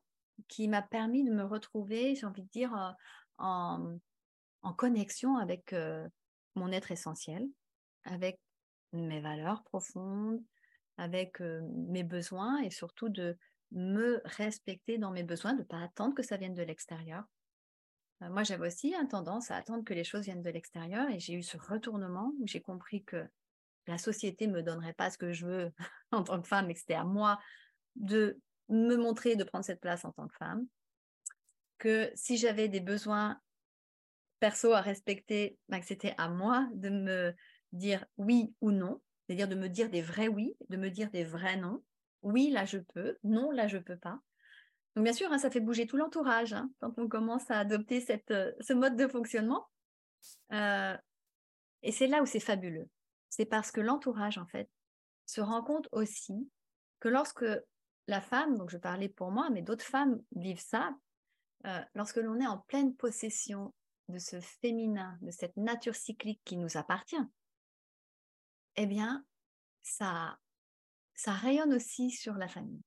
qui m'a permis de me retrouver, j'ai envie de dire, euh, en, connexion avec euh, mon être essentiel, avec mes valeurs profondes, avec euh, mes besoins et surtout de me respecter dans mes besoins, de ne pas attendre que ça vienne de l'extérieur. moi, j'avais aussi une tendance à attendre que les choses viennent de l'extérieur et j'ai eu ce retournement où j'ai compris que la société ne me donnerait pas ce que je veux en tant que femme et que c'était à moi de me montrer, de prendre cette place en tant que femme, que si j'avais des besoins perso à respecter, ben, c'était à moi de me dire oui ou non, c'est-à-dire de me dire des vrais oui, de me dire des vrais non. Oui, là je peux, non, là je peux pas. Donc bien sûr, hein, ça fait bouger tout l'entourage hein, quand on commence à adopter euh, ce mode de fonctionnement. Euh, et c'est là où c'est fabuleux. C'est parce que l'entourage, en fait, se rend compte aussi que lorsque la femme, donc je parlais pour moi, mais d'autres femmes vivent ça, euh, lorsque l'on est en pleine possession de ce féminin, de cette nature cyclique qui nous appartient, eh bien, ça, ça rayonne aussi sur la famille.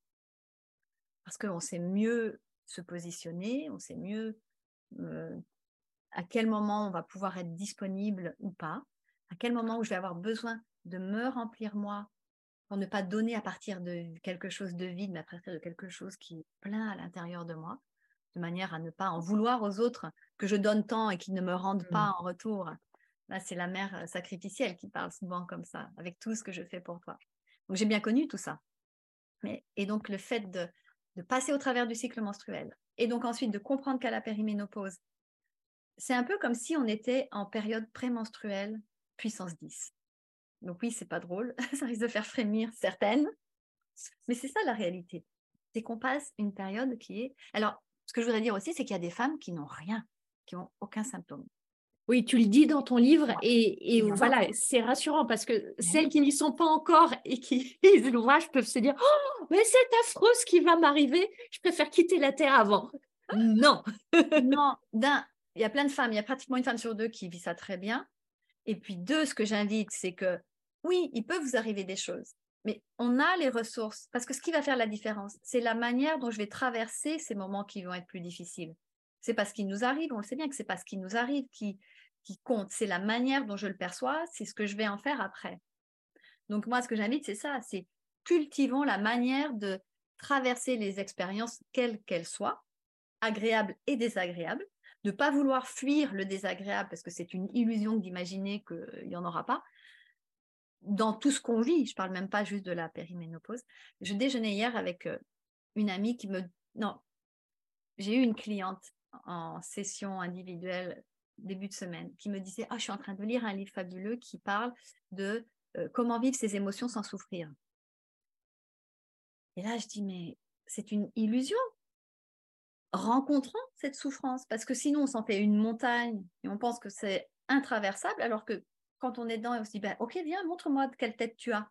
Parce qu'on sait mieux se positionner, on sait mieux euh, à quel moment on va pouvoir être disponible ou pas, à quel moment où je vais avoir besoin de me remplir moi pour ne pas donner à partir de quelque chose de vide, mais à partir de quelque chose qui est plein à l'intérieur de moi, de manière à ne pas en vouloir aux autres que je donne tant et qu'ils ne me rendent pas mmh. en retour. Là, c'est la mère euh, sacrificielle qui parle souvent comme ça, avec tout ce que je fais pour toi. Donc, j'ai bien connu tout ça. Mais, et donc, le fait de, de passer au travers du cycle menstruel, et donc ensuite de comprendre qu'à la périménopause, c'est un peu comme si on était en période prémenstruelle puissance 10. Donc oui, c'est pas drôle, ça risque de faire frémir certaines, mais c'est ça la réalité. C'est qu'on passe une période qui est. Alors, ce que je voudrais dire aussi, c'est qu'il y a des femmes qui n'ont rien, qui n'ont aucun symptôme. Oui, tu le dis dans ton livre et, voilà, c'est rassurant parce que celles qui n'y sont pas encore et qui lisent l'ouvrage peuvent se dire Oh, mais c'est affreux ce qui va m'arriver, je préfère quitter la Terre avant. non Non, d'un, il y a plein de femmes, il y a pratiquement une femme sur deux qui vit ça très bien. Et puis deux, ce que j'invite, c'est que oui, il peut vous arriver des choses, mais on a les ressources. Parce que ce qui va faire la différence, c'est la manière dont je vais traverser ces moments qui vont être plus difficiles. C'est pas ce qui nous arrive, on le sait bien que c'est pas ce qui nous arrive qui, qui compte, c'est la manière dont je le perçois, c'est ce que je vais en faire après. Donc moi, ce que j'invite, c'est ça, c'est cultivons la manière de traverser les expériences, quelles qu'elles soient, agréables et désagréables, de ne pas vouloir fuir le désagréable parce que c'est une illusion d'imaginer qu'il n'y en aura pas, dans tout ce qu'on vit, je parle même pas juste de la périménopause. Je déjeunais hier avec euh, une amie qui me... Non, j'ai eu une cliente en session individuelle début de semaine qui me disait, ah, je suis en train de lire un livre fabuleux qui parle de euh, comment vivre ses émotions sans souffrir. Et là, je dis, mais c'est une illusion. Rencontrons cette souffrance, parce que sinon, on s'en fait une montagne et on pense que c'est intraversable, alors que quand on est dedans et on se dit, bah, ok, viens, montre-moi quelle tête tu as.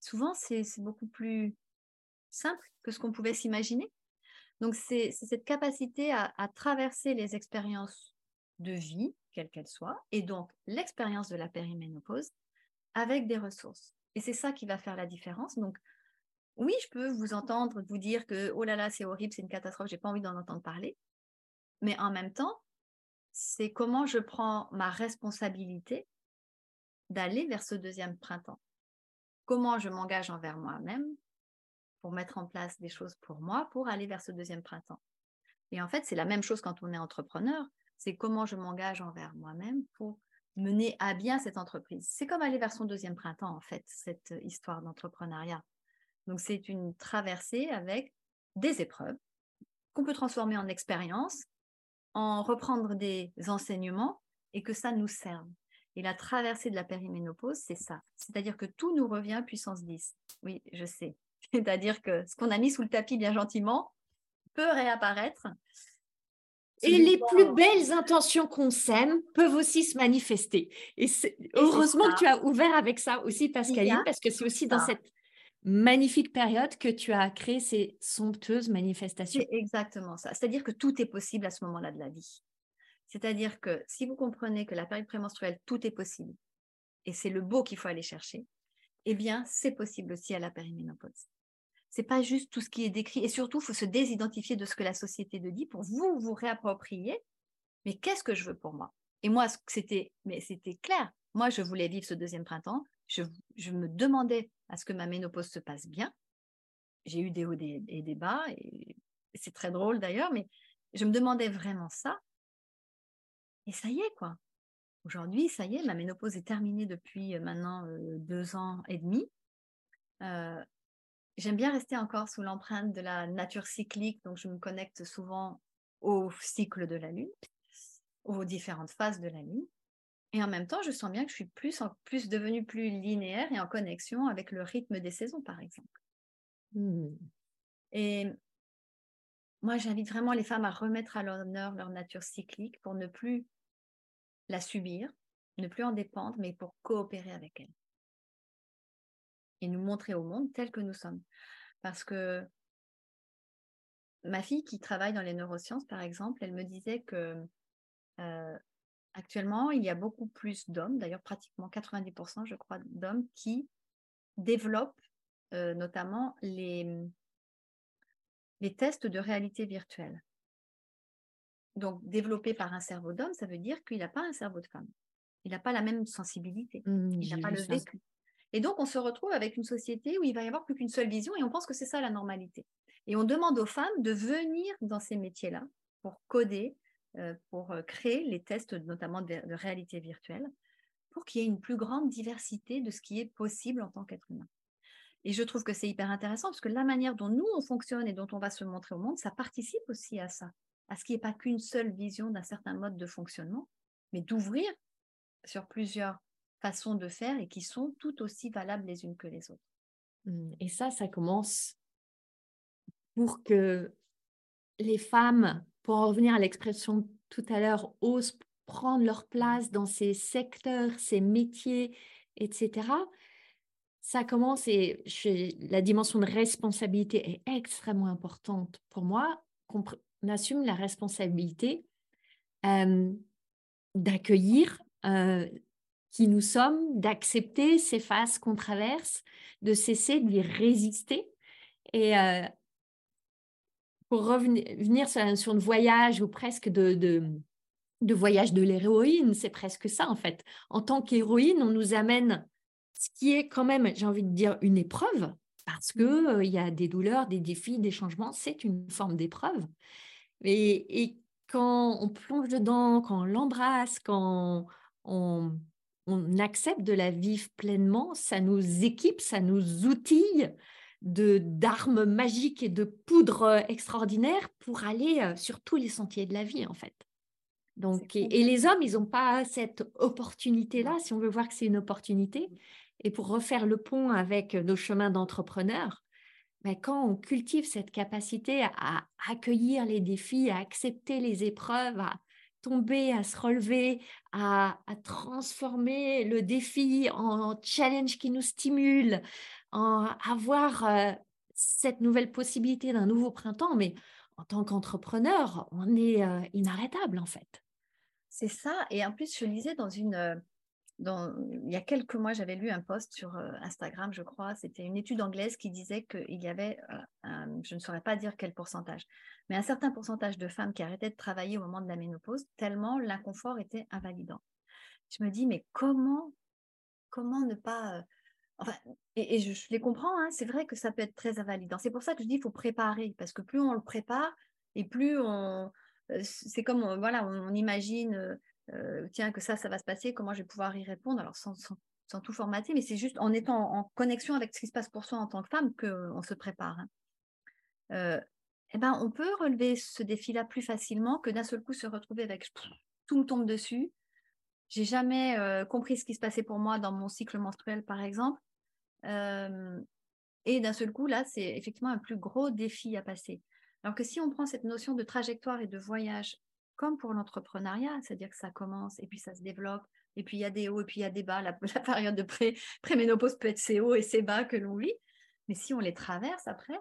Souvent, c'est beaucoup plus simple que ce qu'on pouvait s'imaginer. Donc, c'est cette capacité à, traverser les expériences de vie, quelles qu'elles soient, et donc l'expérience de la périménopause avec des ressources. Et c'est ça qui va faire la différence. Donc, oui, je peux vous entendre vous dire que oh là là, c'est horrible, c'est une catastrophe, j'ai pas envie d'en entendre parler. Mais en même temps, c'est comment je prends ma responsabilité d'aller vers ce deuxième printemps. Comment je m'engage envers moi-même pour mettre en place des choses pour moi pour aller vers ce deuxième printemps. Et en fait, c'est la même chose quand on est entrepreneur, c'est comment je m'engage envers moi-même pour mener à bien cette entreprise. C'est comme aller vers son deuxième printemps, en fait, cette histoire d'entrepreneuriat. Donc, c'est une traversée avec des épreuves qu'on peut transformer en expérience, en reprendre des enseignements et que ça nous serve. Et la traversée de la périménopause, c'est ça. C'est-à-dire que tout nous revient puissance 10. Oui, je sais. C'est-à-dire que ce qu'on a mis sous le tapis bien gentiment peut réapparaître. Et les plus belles intentions qu'on sème peuvent aussi se manifester. Et, heureusement que tu as ouvert avec ça aussi, Pascaline, parce que c'est aussi dans cette magnifique période que tu as créé ces somptueuses manifestations. C'est exactement ça. C'est-à-dire que tout est possible à ce moment-là de la vie. C'est-à-dire que si vous comprenez que la période prémenstruelle, tout est possible, et c'est le beau qu'il faut aller chercher, eh bien, c'est possible aussi à la périménopause. C'est pas juste tout ce qui est décrit, et surtout, il faut se désidentifier de ce que la société te dit pour vous vous réapproprier. Mais qu'est-ce que je veux pour moi? Et moi, c'était, mais c'était clair. Moi, je voulais vivre ce deuxième printemps. Je, me demandais à ce que ma ménopause se passe bien. J'ai eu des hauts et des bas, et c'est très drôle d'ailleurs, mais je me demandais vraiment ça. Et ça y est, quoi. Aujourd'hui, ça y est, ma ménopause est terminée depuis euh, maintenant euh, deux ans et demi. Euh, j'aime bien rester encore sous l'empreinte de la nature cyclique, donc je me connecte souvent au cycle de la Lune, aux différentes phases de la Lune. Et en même temps, je sens bien que je suis plus, en, plus devenue plus linéaire et en connexion avec le rythme des saisons, par exemple. Mmh. Et moi, j'invite vraiment les femmes à remettre à l'honneur leur nature cyclique pour ne plus la subir, ne plus en dépendre, mais pour coopérer avec elle. Et nous montrer au monde tel que nous sommes. Parce que ma fille qui travaille dans les neurosciences, par exemple, elle me disait que euh, Actuellement, il y a beaucoup plus d'hommes, d'ailleurs pratiquement 90%, je crois, d'hommes qui développent euh, notamment les, les tests de réalité virtuelle. Donc, développé par un cerveau d'homme, ça veut dire qu'il n'a pas un cerveau de femme. Il n'a pas la même sensibilité. Mmh, il n'a pas le vécu. Et donc, on se retrouve avec une société où il va y avoir plus qu'une seule vision et on pense que c'est ça la normalité. Et on demande aux femmes de venir dans ces métiers-là pour coder, pour euh, créer les tests, notamment de, réalité virtuelle, pour qu'il y ait une plus grande diversité de ce qui est possible en tant qu'être humain. Et je trouve que c'est hyper intéressant parce que la manière dont nous, on fonctionne et dont on va se montrer au monde, ça participe aussi à ça, à ce qui n'est pas qu'une seule vision d'un certain mode de fonctionnement, mais d'ouvrir sur plusieurs façons de faire et qui sont tout aussi valables les unes que les autres. Mmh, et ça, ça commence pour que les femmes pour en revenir à l'expression tout à l'heure, osent prendre leur place dans ces secteurs, ces métiers, etc. Ça commence et la dimension de responsabilité est extrêmement importante pour moi. On, assume la responsabilité d'accueillir qui nous sommes, d'accepter ces phases qu'on traverse, de cesser d'y résister et pour revenir sur, un voyage ou presque de, de, voyage de l'héroïne, c'est presque ça en fait. En tant qu'héroïne, on nous amène ce qui est quand même, j'ai envie de dire, une épreuve, parce qu'il mmh. euh, il y a des douleurs, des défis, des changements, c'est une forme d'épreuve. Et, et, quand on plonge dedans, quand on l'embrasse, quand on, on accepte de la vivre pleinement, ça nous équipe, ça nous outille de d'armes magiques et de poudre euh, extraordinaires pour aller euh, sur tous les sentiers de la vie en fait. Donc et, les hommes, ils n'ont pas cette opportunité là, si on veut voir que c'est une opportunité. Et pour refaire le pont avec nos chemins d'entrepreneurs, ben, quand on cultive cette capacité à accueillir les défis, à accepter les épreuves, à tomber, à se relever, à, à transformer le défi en challenge qui nous stimule, avoir euh, cette nouvelle possibilité d'un nouveau printemps, mais en tant qu'entrepreneur, on est euh, inarrêtable en fait. C'est ça. Et en plus, je lisais dans une, euh, il y a quelques mois, j'avais lu un post sur Instagram, je crois. C'était une étude anglaise qui disait qu'il y avait, je ne saurais pas dire quel pourcentage, mais un certain pourcentage de femmes qui arrêtaient de travailler au moment de la ménopause, tellement l'inconfort était invalidant. Je me dis, mais comment, comment ne pas et, je, les comprends, hein, c'est vrai que ça peut être très invalidant. C'est pour ça que je dis qu'il faut préparer, parce que plus on le prépare, et plus on. Euh, c'est comme, on, voilà, on, imagine, euh, euh, tiens, que ça, ça va se passer, comment je vais pouvoir y répondre, alors sans, sans, tout formater, mais c'est juste en étant en, connexion avec ce qui se passe pour soi en tant que femme qu'on se prépare. Hein. eh ben, on peut relever ce défi-là plus facilement que d'un seul coup se retrouver avec tout me tombe dessus. J'ai jamais compris ce qui se passait pour moi dans mon cycle menstruel, par exemple et d'un seul coup, là, c'est effectivement un plus gros défi à passer. Alors que si on prend cette notion de trajectoire et de voyage comme pour l'entrepreneuriat, c'est-à-dire que ça commence et puis ça se développe, et puis il y a des hauts et puis il y a des bas. La, période de pré, préménopause peut être ces hauts et ces bas que l'on vit, mais si on les traverse après,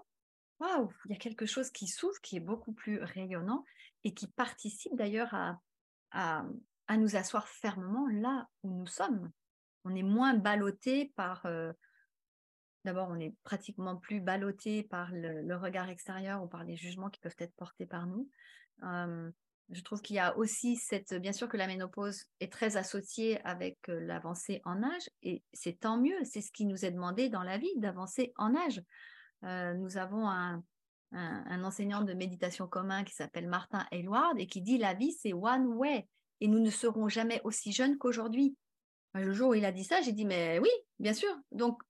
waouh, il y a quelque chose qui s'ouvre, qui est beaucoup plus rayonnant et qui participe d'ailleurs à, à, nous asseoir fermement là où nous sommes. On est moins ballotté par... Euh, d'abord, on est pratiquement plus ballotté par le, regard extérieur ou par les jugements qui peuvent être portés par nous. Je trouve qu'il y a aussi cette, bien sûr que la ménopause est très associée avec l'avancée en âge, et c'est tant mieux, c'est ce qui nous est demandé dans la vie, d'avancer en âge. Nous avons un, enseignant de méditation commun qui s'appelle Martin Aylward et qui dit la vie c'est one way et nous ne serons jamais aussi jeunes qu'aujourd'hui. Le jour où il a dit ça, j'ai dit mais oui, bien sûr. Donc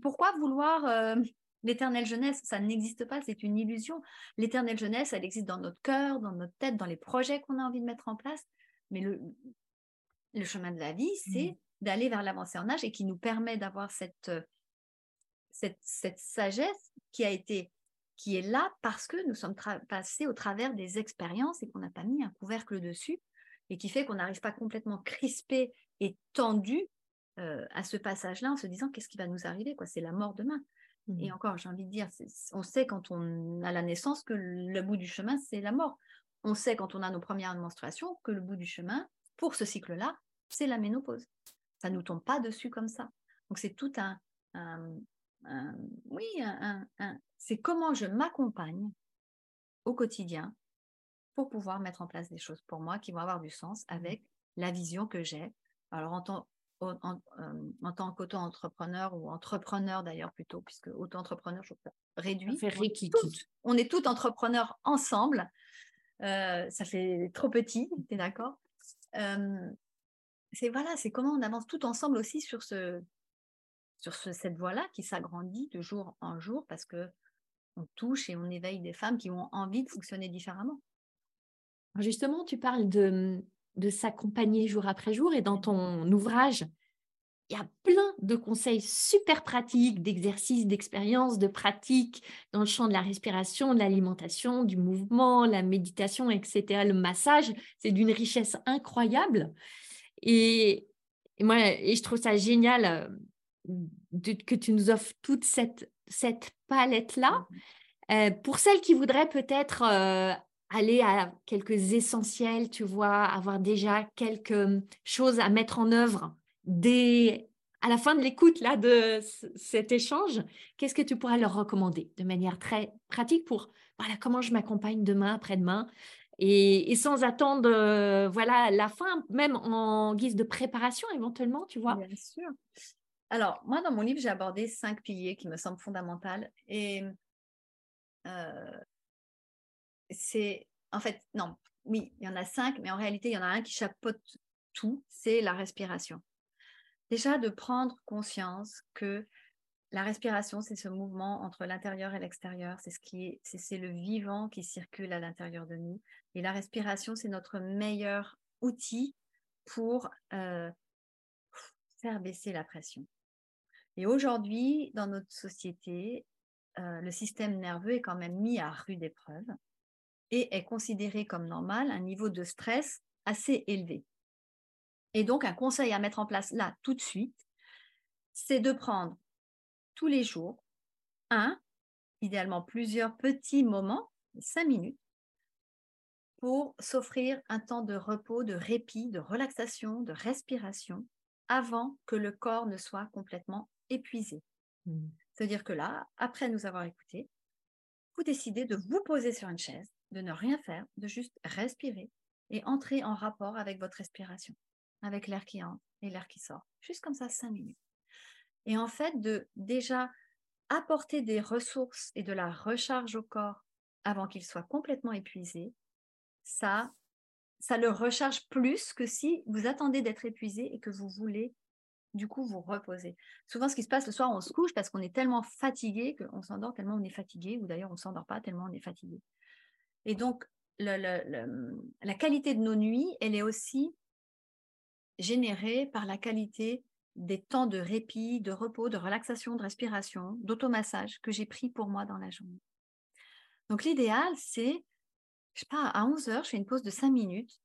pourquoi vouloir euh, L'éternelle jeunesse, ça n'existe pas, c'est une illusion. L'éternelle jeunesse, elle existe dans notre cœur, dans notre tête, dans les projets qu'on a envie de mettre en place. Mais le, le chemin de la vie, c'est mmh. d'aller vers l'avancée en âge et qui nous permet d'avoir cette, cette, cette, sagesse qui a été qui est là parce que nous sommes passés au travers des expériences et qu'on n'a pas mis un couvercle dessus et qui fait qu'on n'arrive pas complètement crispé et tendu euh, à ce passage-là en se disant qu'est-ce qui va nous arriver quoi? C'est la mort demain et mmh. encore, j'ai envie de dire, on sait quand on a la naissance que le bout du chemin, c'est la mort. On sait quand on a nos premières menstruations que le bout du chemin, pour ce cycle-là, c'est la ménopause. Ça ne nous tombe pas dessus comme ça. Donc c'est tout un, oui, c'est comment je m'accompagne au quotidien pour pouvoir mettre en place des choses pour moi qui vont avoir du sens avec la vision que j'ai. Alors en tant en, en, tant qu'auto-entrepreneur ou entrepreneur d'ailleurs plutôt, puisque auto-entrepreneur, je trouve réduit. Ça fait on, est tous entrepreneurs ensemble. Euh, ça fait trop petit, tu es d'accord C'est voilà, c'est comment on avance tout ensemble aussi sur, ce, sur cette voie-là qui s'agrandit de jour en jour parce que on touche et on éveille des femmes qui ont envie de fonctionner différemment. Justement, tu parles de, de s'accompagner jour après jour. Et dans ton ouvrage, il y a plein de conseils super pratiques, d'exercices, d'expériences, de pratiques dans le champ de la respiration, de l'alimentation, du mouvement, la méditation, etc. Le massage, c'est d'une richesse incroyable. Et, moi, et je trouve ça génial euh, que tu nous offres toute cette, cette palette-là. Mmh euh, pour celles qui voudraient peut-être euh, aller à quelques essentiels, tu vois, avoir déjà quelques choses à mettre en œuvre dès à la fin de l'écoute là de cet échange, qu'est-ce que tu pourrais leur recommander de manière très pratique pour voilà comment je m'accompagne demain, après-demain et, sans attendre voilà la fin, même en guise de préparation éventuellement, tu vois? Bien sûr. Alors moi dans mon livre j'ai abordé cinq piliers qui me semblent fondamentaux et euh, c'est en fait, non, oui, il y en a cinq, mais en réalité, il y en a un qui chapeaute tout, c'est la respiration. Déjà, de prendre conscience que la respiration, c'est ce mouvement entre l'intérieur et l'extérieur, c'est ce qui est, c'est le vivant qui circule à l'intérieur de nous. Et la respiration, c'est notre meilleur outil pour euh, faire baisser la pression. Et aujourd'hui, dans notre société, euh, le système nerveux est quand même mis à rude épreuve et est considéré comme normal un niveau de stress assez élevé. Et donc, un conseil à mettre en place là, tout de suite, c'est de prendre tous les jours un, idéalement plusieurs petits moments, cinq minutes, pour s'offrir un temps de repos, de répit, de relaxation, de respiration, avant que le corps ne soit complètement épuisé. Mmh. C'est-à-dire que là, après nous avoir écoutés, vous décidez de vous poser sur une chaise, de ne rien faire, de juste respirer et entrer en rapport avec votre respiration, avec l'air qui entre et l'air qui sort. Juste comme ça, cinq minutes. Et en fait, de déjà apporter des ressources et de la recharge au corps avant qu'il soit complètement épuisé, ça, ça le recharge plus que si vous attendez d'être épuisé et que vous voulez du coup vous reposer. Souvent, ce qui se passe le soir, on se couche parce qu'on est tellement fatigué qu'on s'endort tellement on est fatigué, ou d'ailleurs on s'endort pas tellement on est fatigué. Et donc, la qualité de nos nuits, elle est aussi générée par la qualité des temps de répit, de repos, de relaxation, de respiration, d'automassage que j'ai pris pour moi dans la journée. Donc l'idéal, c'est je sais pas, à 11 heures, je fais une pause de 5 minutes.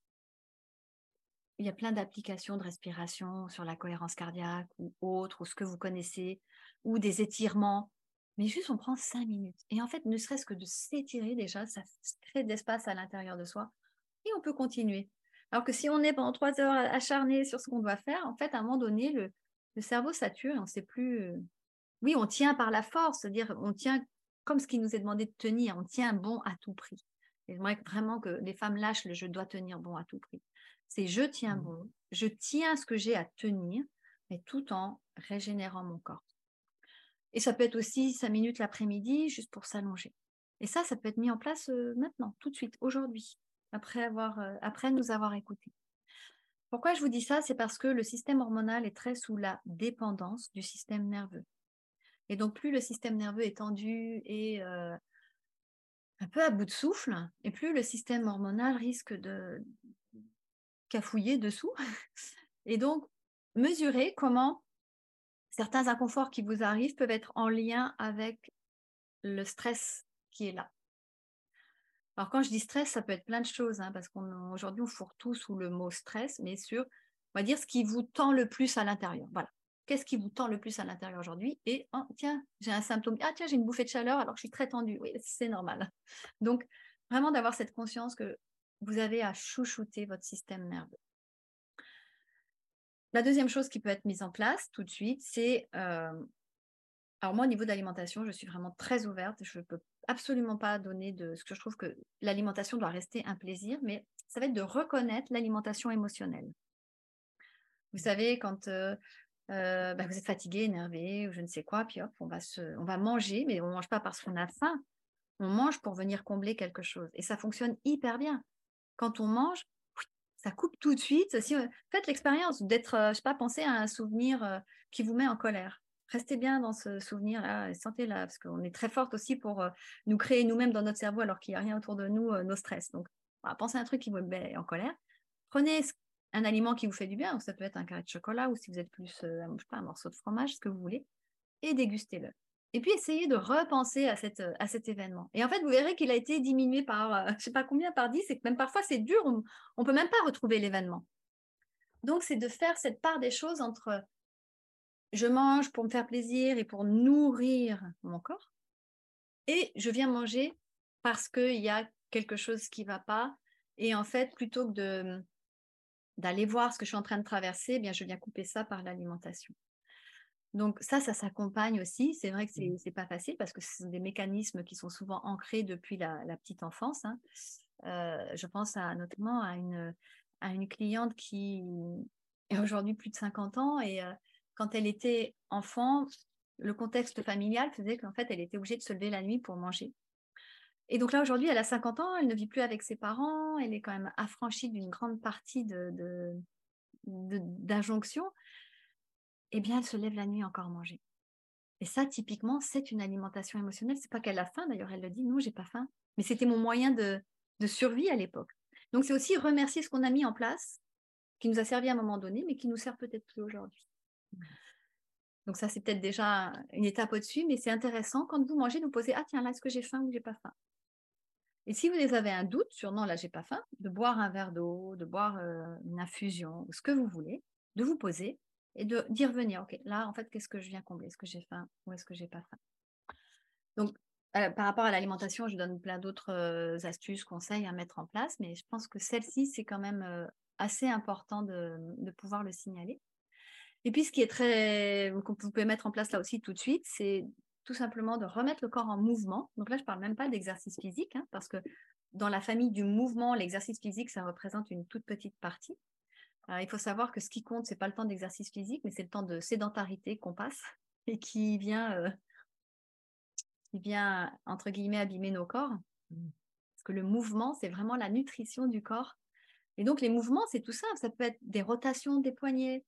Il y a plein d'applications de respiration sur la cohérence cardiaque ou autre, ou ce que vous connaissez, ou des étirements. Mais juste, on prend 5 minutes. Et en fait, ne serait-ce que de s'étirer déjà, ça crée de l'espace à l'intérieur de soi. Et on peut continuer. Alors que si on est pendant 3 heures acharné sur ce qu'on doit faire, en fait, à un moment donné, le, le cerveau sature et on ne sait plus. Euh, oui, on tient par la force, c'est-à-dire on tient comme ce qui nous est demandé de tenir, on tient bon à tout prix. J'aimerais vraiment que les femmes lâchent le je dois tenir bon à tout prix. C'est je tiens mmh. bon, je tiens ce que j'ai à tenir, mais tout en régénérant mon corps. Et ça peut être aussi cinq minutes l'après-midi juste pour s'allonger. Et ça, ça peut être mis en place maintenant, tout de suite, aujourd'hui, après, nous avoir écoutés. Pourquoi je vous dis ça? C'est parce que le système hormonal est très sous la dépendance du système nerveux. Et donc, plus le système nerveux est tendu et un peu à bout de souffle, et plus le système hormonal risque de cafouiller dessous. Et donc, mesurer comment certains inconforts qui vous arrivent peuvent être en lien avec le stress qui est là. Alors quand je dis stress, ça peut être plein de choses, hein, parce qu'aujourd'hui on, fourre tout sous le mot stress, mais sur, va dire, ce qui vous tend le plus à l'intérieur. Voilà. Qu'est-ce qui vous tend le plus à l'intérieur aujourd'hui? Et oh, tiens, j'ai un symptôme. Ah tiens, j'ai une bouffée de chaleur alors je suis très tendue. Oui, c'est normal. Donc vraiment d'avoir cette conscience que vous avez à chouchouter votre système nerveux. La deuxième chose qui peut être mise en place tout de suite, c'est euh, alors moi au niveau de l'alimentation, je suis vraiment très ouverte. Je ne peux absolument pas donner de ce que je trouve que l'alimentation doit rester un plaisir, mais ça va être de reconnaître l'alimentation émotionnelle. Vous savez, quand euh, euh, bah, vous êtes fatigué, énervé, ou je ne sais quoi, puis hop, on va, se, on va manger, mais on ne mange pas parce qu'on a faim. On mange pour venir combler quelque chose. Et ça fonctionne hyper bien. Quand on mange, ça coupe tout de suite. Si, faites l'expérience d'être, euh, je sais pas, pensez à un souvenir euh, qui vous met en colère. Restez bien dans ce souvenir-là et sentez-la, parce qu'on est très forte aussi pour nous créer nous-mêmes dans notre cerveau alors qu'il n'y a rien autour de nous, nos stress. Donc, pensez à un truc qui vous met en colère. Prenez un aliment qui vous fait du bien, ça peut être un carré de chocolat ou si vous êtes plus, euh, je sais pas, un morceau de fromage, ce que vous voulez, et dégustez-le. Et puis essayez de repenser à, cet événement. Et en fait, vous verrez qu'il a été diminué par, euh, je ne sais pas combien, par 10, et que même parfois c'est dur, on ne peut même pas retrouver l'événement. Donc, c'est de faire cette part des choses entre je mange pour me faire plaisir et pour nourrir mon corps, et je viens manger parce qu'il y a quelque chose qui ne va pas. Et en fait, plutôt que d'aller voir ce que je suis en train de traverser, eh bien, je viens couper ça par l'alimentation. Donc ça, ça s'accompagne aussi. C'est vrai que ce n'est mmh. pas facile parce que ce sont des mécanismes qui sont souvent ancrés depuis la, petite enfance. Hein. Euh, je pense à, notamment à une, à une cliente qui est aujourd'hui plus de 50 ans et euh, quand elle était enfant, le contexte familial faisait qu'en fait, elle était obligée de se lever la nuit pour manger. Et donc là, aujourd'hui, elle a 50 ans, elle ne vit plus avec ses parents, elle est quand même affranchie d'une grande partie d'injonctions. Eh bien, elle se lève la nuit encore manger. Et ça, typiquement, c'est une alimentation émotionnelle. C'est pas qu'elle a faim, d'ailleurs, elle le dit, non, j'ai pas faim. Mais c'était mon moyen de, de survie à l'époque. Donc, c'est aussi remercier ce qu'on a mis en place, qui nous a servi à un moment donné, mais qui nous sert peut-être plus aujourd'hui. Donc ça, c'est peut-être déjà une étape au-dessus, mais c'est intéressant quand vous mangez, de vous posez, ah tiens, là, est-ce que j'ai faim ou j'ai pas faim et si vous avez un doute sur non, là, j'ai pas faim, de boire un verre d'eau, de boire euh, une infusion, ce que vous voulez, de vous poser et de d'y revenir. Ok, là, en fait, qu'est-ce que je viens combler? Est-ce que j'ai faim ou est-ce que j'ai pas faim? Donc, euh, par rapport à l'alimentation, je donne plein d'autres euh, astuces, conseils à mettre en place, mais je pense que celle-ci, c'est quand même assez important de, de, pouvoir le signaler. Et puis, ce qui est très, que vous pouvez mettre en place là aussi tout de suite, c'est tout simplement de remettre le corps en mouvement. Donc là, je ne parle même pas d'exercice physique, hein, parce que dans la famille du mouvement, l'exercice physique, ça représente une toute petite partie. Il faut savoir que ce qui compte, ce n'est pas le temps d'exercice physique, mais c'est le temps de sédentarité qu'on passe et qui vient, euh, qui vient, entre guillemets, abîmer nos corps. Mmh. Parce que le mouvement, c'est vraiment la nutrition du corps. Et donc, les mouvements, c'est tout ça. Ça peut être des rotations des poignets,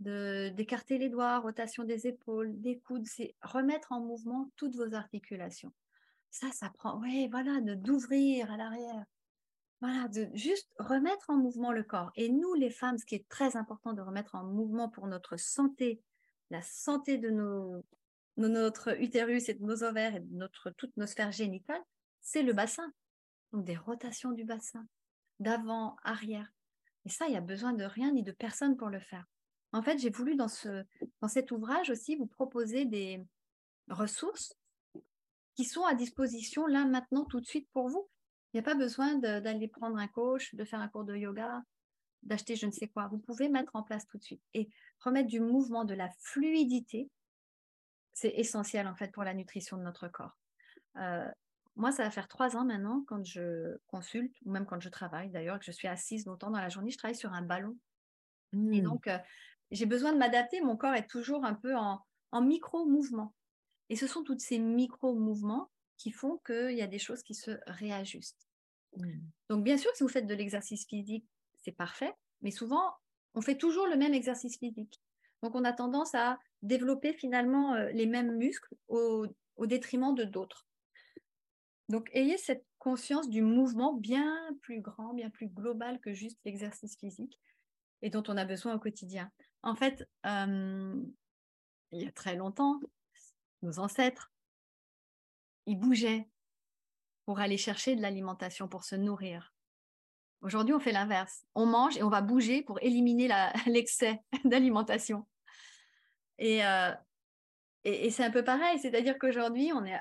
d'écarter les doigts, rotation des épaules, des coudes, c'est remettre en mouvement toutes vos articulations. Ça, ça prend, oui, voilà, d'ouvrir à l'arrière. Voilà, de juste remettre en mouvement le corps. Et nous, les femmes, ce qui est très important de remettre en mouvement pour notre santé, la santé de notre utérus et de nos ovaires et de notre, toutes nos sphères génitales, c'est le bassin. Donc des rotations du bassin, d'avant, arrière. Et ça, il n'y a besoin de rien ni de personne pour le faire. En fait, j'ai voulu dans, ce, dans cet ouvrage aussi vous proposer des ressources qui sont à disposition là, maintenant, tout de suite pour vous. Il n'y a pas besoin d'aller prendre un coach, de faire un cours de yoga, d'acheter je ne sais quoi. Vous pouvez mettre en place tout de suite et remettre du mouvement, de la fluidité. C'est essentiel en fait pour la nutrition de notre corps. Euh, moi, ça va faire trois ans maintenant quand je consulte, ou même quand je travaille d'ailleurs, que je suis assise longtemps dans la journée, je travaille sur un ballon. Et mmh. donc, euh, j'ai besoin de m'adapter. Mon corps est toujours un peu en, micro-mouvement. Et ce sont tous ces micro-mouvements qui font qu'il y a des choses qui se réajustent. Mmh. Donc, bien sûr, si vous faites de l'exercice physique, c'est parfait, mais souvent, on fait toujours le même exercice physique. Donc, on a tendance à développer finalement euh, les mêmes muscles au détriment de d'autres. Donc, ayez cette conscience du mouvement bien plus grand, bien plus global que juste l'exercice physique et dont on a besoin au quotidien. En fait, il y a très longtemps, nos ancêtres, ils bougeaient pour aller chercher de l'alimentation, pour se nourrir. Aujourd'hui, on fait l'inverse. On mange et on va bouger pour éliminer l'excès d'alimentation. Et, et c'est un peu pareil, c'est-à-dire qu'aujourd'hui, on est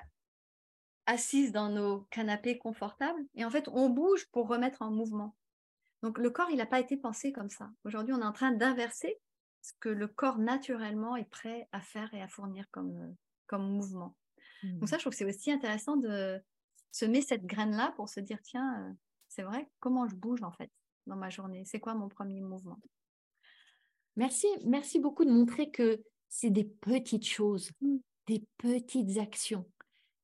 assises dans nos canapés confortables et en fait, on bouge pour remettre en mouvement. Donc le corps, il n'a pas été pensé comme ça. Aujourd'hui, on est en train d'inverser ce que le corps naturellement est prêt à faire et à fournir comme, euh, comme mouvement. Donc mmh. ça, je trouve que c'est aussi intéressant de semer cette graine-là pour se dire, tiens, euh, c'est vrai, comment je bouge en fait dans ma journée? C'est quoi mon premier mouvement? Merci, merci beaucoup de montrer que c'est des petites choses, mmh. des petites actions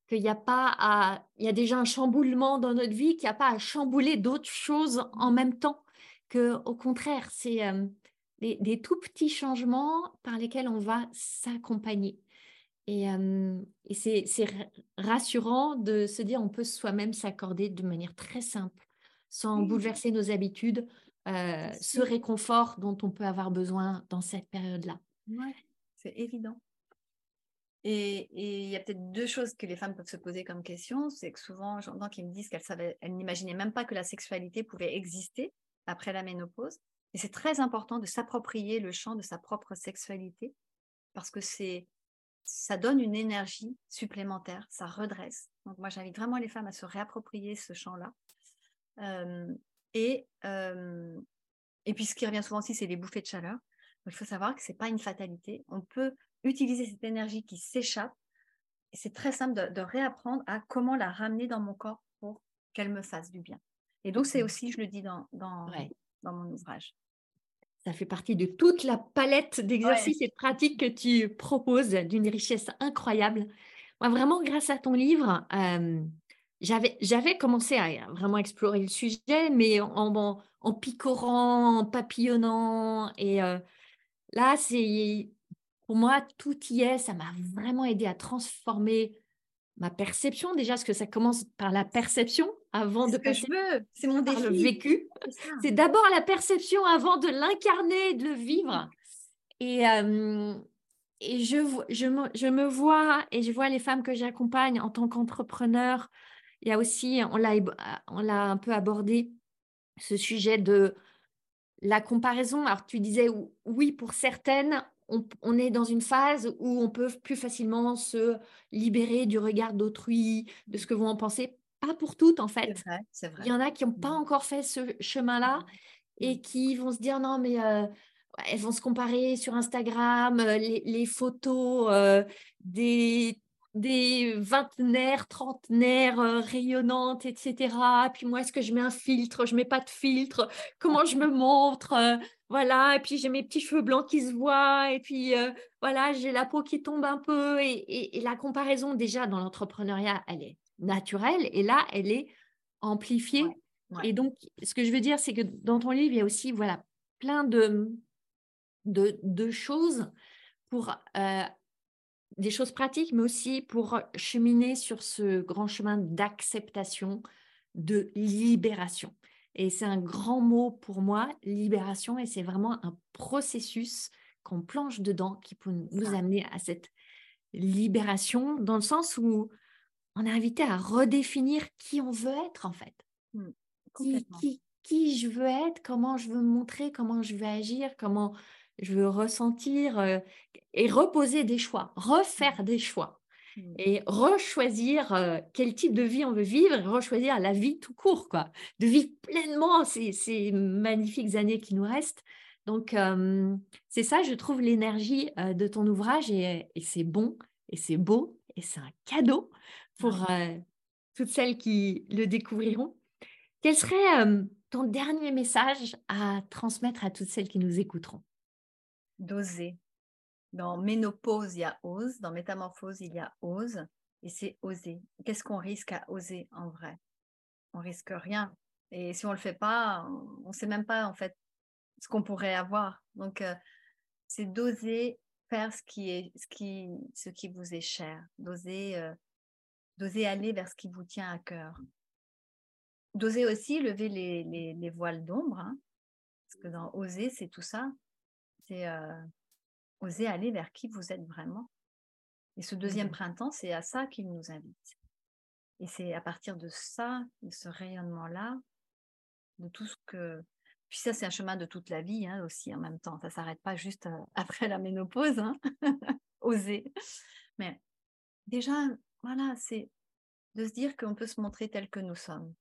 qu'il n'y a pas à, il y a déjà un chamboulement dans notre vie, qu'il n'y a pas à chambouler d'autres choses en même temps, que au contraire, c'est euh, des, tout petits changements par lesquels on va s'accompagner. Et, euh, et c'est rassurant de se dire on peut soi-même s'accorder de manière très simple, sans bouleverser nos habitudes, euh, ce réconfort dont on peut avoir besoin dans cette période-là. Ouais, c'est évident. Et il y a peut-être deux choses que les femmes peuvent se poser comme question. C'est que souvent, j'entends qu'ils me disent qu'elles elles n'imaginaient même pas que la sexualité pouvait exister après la ménopause. Et c'est très important de s'approprier le champ de sa propre sexualité parce que c'est ça donne une énergie supplémentaire, ça redresse. Donc moi, j'invite vraiment les femmes à se réapproprier ce champ-là. Euh, et, euh, et puis ce qui revient souvent aussi, c'est les bouffées de chaleur. Il faut savoir que ce n'est pas une fatalité. On peut utiliser cette énergie qui s'échappe. Et c'est très simple de, réapprendre à comment la ramener dans mon corps pour qu'elle me fasse du bien. Et donc, c'est mmh. aussi, je le dis dans, dans, dans mon ouvrage. Ça fait partie de toute la palette d'exercices et de pratiques que tu proposes, d'une richesse incroyable. Moi, vraiment, grâce à ton livre, euh, j'avais commencé à vraiment explorer le sujet, mais en, en, picorant, en papillonnant. Et euh, là, c'est pour moi, tout y est. Ça m'a vraiment aidé à transformer ma perception déjà, parce que ça commence par la perception avant de passer c'est mon par le vécu. C'est d'abord la perception avant de l'incarner, de le vivre. Et, euh, et je, je, me, je me vois et je vois les femmes que j'accompagne en tant qu'entrepreneur. Il y a aussi, on l'a, on l'a un peu abordé, ce sujet de la comparaison. Alors tu disais oui pour certaines, on, est dans une phase où on peut plus facilement se libérer du regard d'autrui, de ce que vont en penser. Pas pour toutes, en fait. Il y en a qui n'ont pas mmh. encore fait ce chemin-là mmh. et qui vont se dire non, mais euh, elles vont se comparer sur Instagram, euh, les, photos euh, des des vingtenaires, trentenaires rayonnantes, etc. Puis moi, est-ce que je mets un filtre? Je mets pas de filtre. Comment je me montre? Voilà, et puis j'ai mes petits cheveux blancs qui se voient, et puis euh, voilà, j'ai la peau qui tombe un peu. Et, la comparaison, déjà, dans l'entrepreneuriat, elle est naturelle, et là, elle est amplifiée. Et donc, ce que je veux dire, c'est que dans ton livre, il y a aussi voilà, plein de, de, choses pour euh, des choses pratiques, mais aussi pour cheminer sur ce grand chemin d'acceptation, de libération. Et c'est un grand mot pour moi, libération, et c'est vraiment un processus qu'on planche dedans qui peut nous amener à cette libération, dans le sens où on est invité à redéfinir qui on veut être en fait. Mmh, qui, qui, je veux être, comment je veux me montrer, comment je veux agir, comment je veux ressentir euh, et reposer des choix, refaire des choix mmh. et rechoisir euh, quel type de vie on veut vivre et rechoisir la vie tout court, quoi. De vivre pleinement ces, ces magnifiques années qui nous restent. Donc, c'est ça, je trouve, l'énergie de ton ouvrage et, et c'est bon et c'est beau et c'est un cadeau pour toutes celles qui le découvriront. Quel serait ton dernier message à transmettre à toutes celles qui nous écouteront? D'oser. Dans ménopause, il y a ose. Dans métamorphose, il y a ose. Et c'est oser. Qu'est-ce qu'on risque à oser en vrai? On risque rien. Et si on le fait pas, on ne sait même pas en fait ce qu'on pourrait avoir. Donc, euh, c'est d'oser faire ce qui, est, ce, qui, ce qui vous est cher, d'oser, euh, d'oser aller vers ce qui vous tient à cœur. D'oser aussi lever les, les, voiles d'ombre, hein, parce que dans oser, c'est tout ça. C'est euh, oser aller vers qui vous êtes vraiment. Et ce deuxième mmh printemps, c'est à ça qu'il nous invite. Et c'est à partir de ça, de ce rayonnement-là, de tout ce que... Puis ça, c'est un chemin de toute la vie hein, aussi en même temps. Ça ne s'arrête pas juste euh, après la ménopause, hein. oser. Mais déjà, voilà, c'est de se dire qu'on peut se montrer tel que nous sommes.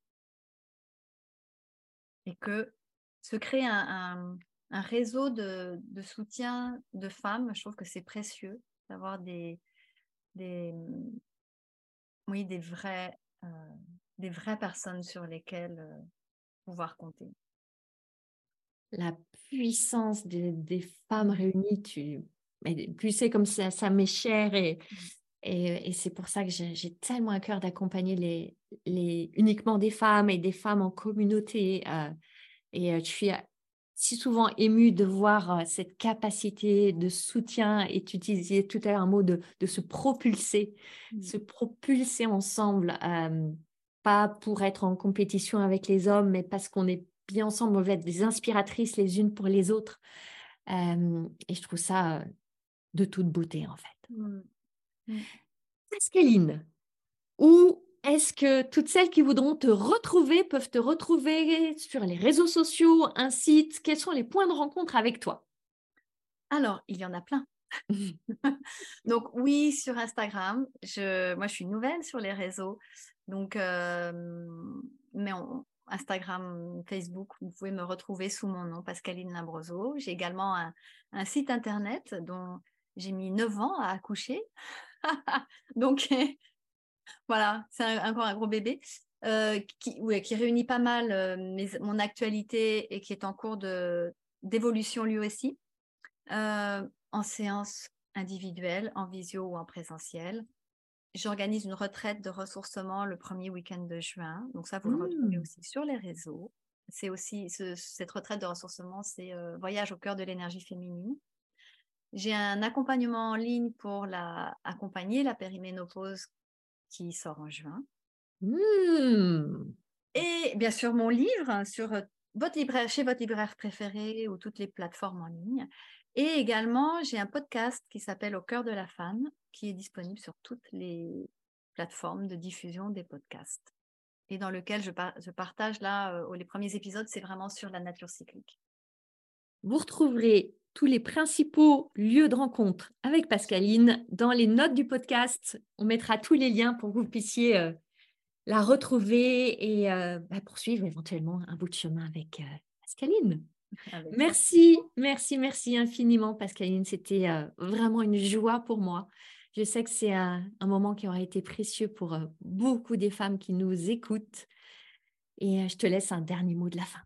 Et que se créer un, un réseau de, soutien de femmes. Je trouve que c'est précieux d'avoir des, des, oui, des, vrais, euh, des vraies personnes sur lesquelles euh, pouvoir compter. La puissance des, femmes réunies, tu, plus c'est comme ça, ça m'est cher et, mmh. et, et c'est pour ça que j'ai tellement à cœur d'accompagner les, les, uniquement des femmes et des femmes en communauté. Euh, et suis si souvent ému de voir cette capacité de soutien, et tu disais tout à l'heure un mot de, se propulser, mmh. se propulser ensemble, pas pour être en compétition avec les hommes, mais parce qu'on est bien ensemble, on veut être des inspiratrices les unes pour les autres. et je trouve ça de toute beauté, en fait. Mmh. Mmh. Pascaline, où est-ce que toutes celles qui voudront te retrouver peuvent te retrouver sur les réseaux sociaux, un site? Quels sont les points de rencontre avec toi? Alors, il y en a plein. donc oui, sur Instagram. Je, moi, je suis nouvelle sur les réseaux. Donc, euh, mais Instagram, Facebook, vous pouvez me retrouver sous mon nom, Pascaline Labroso. J'ai également un, un, site internet dont j'ai mis 9 ans à accoucher. donc, voilà, c'est encore un gros bébé. Euh, qui, qui, réunit pas mal euh, mon actualité et qui est en cours d'évolution lui aussi, euh, en séance individuelle, en visio ou en présentiel. J'organise une retraite de ressourcement le premier week-end de juin. Donc ça, vous le retrouvez mmh. aussi sur les réseaux. C'est aussi cette retraite de ressourcement, c'est voyage au cœur de l'énergie féminine. J'ai un accompagnement en ligne pour la, accompagner la périménopause qui sort en juin. Mmh. Et bien sûr, mon livre sur euh, votre libraire, chez votre libraire préféré ou toutes les plateformes en ligne. Et également, j'ai un podcast qui s'appelle Au cœur de la femme, qui est disponible sur toutes les plateformes de diffusion des podcasts. Et dans lequel je, je partage là, euh, les premiers épisodes, c'est vraiment sur la nature cyclique. Vous retrouverez tous les principaux lieux de rencontre avec Pascaline dans les notes du podcast. On mettra tous les liens pour que vous puissiez euh, la retrouver et euh, bah, poursuivre éventuellement un bout de chemin avec euh, Pascaline. merci, merci, merci infiniment Pascaline. C'était vraiment une joie pour moi. Je sais que c'est un, un, moment qui aura été précieux pour beaucoup des femmes qui nous écoutent. Et je te laisse un dernier mot de la fin.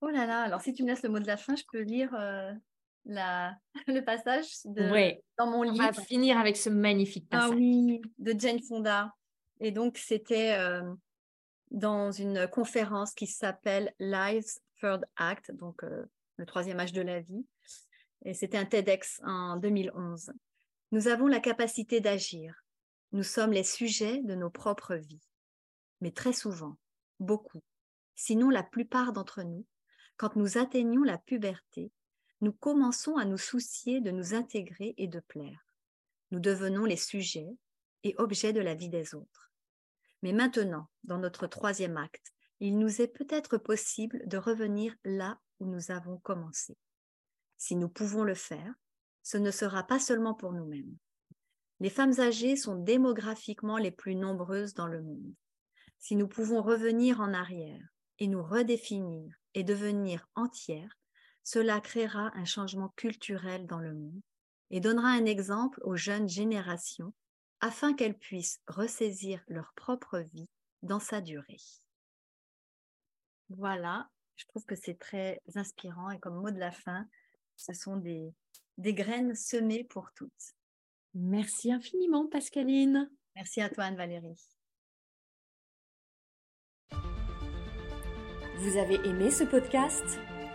Oh là là, alors si tu me laisses le mot de la fin, je peux lire la, le passage de, dans mon livre. On va finir avec ce magnifique ah passage. Ah oui, de Jane Fonda. Et donc, c'était euh, dans une conférence qui s'appelle Life's Third Act, donc euh, le troisième âge de la vie. Et c'était un TEDx en 2011. Nous avons la capacité d'agir. Nous sommes les sujets de nos propres vies. Mais très souvent, beaucoup, sinon la plupart d'entre nous, quand nous atteignons la puberté, nous commençons à nous soucier de nous intégrer et de plaire. Nous devenons les sujets et objets de la vie des autres. Mais maintenant, dans notre troisième acte, il nous est peut-être possible de revenir là où nous avons commencé. Si nous pouvons le faire, ce ne sera pas seulement pour nous-mêmes. Les femmes âgées sont démographiquement les plus nombreuses dans le monde. Si nous pouvons revenir en arrière et nous redéfinir et devenir entières, cela créera un changement culturel dans le monde et donnera un exemple aux jeunes générations afin qu'elles puissent ressaisir leur propre vie dans sa durée. Voilà, je trouve que c'est très inspirant et comme mot de la fin, ce sont des, des graines semées pour toutes. Merci infiniment, Pascaline. Merci à toi, Anne-Valérie. Vous avez aimé ce podcast?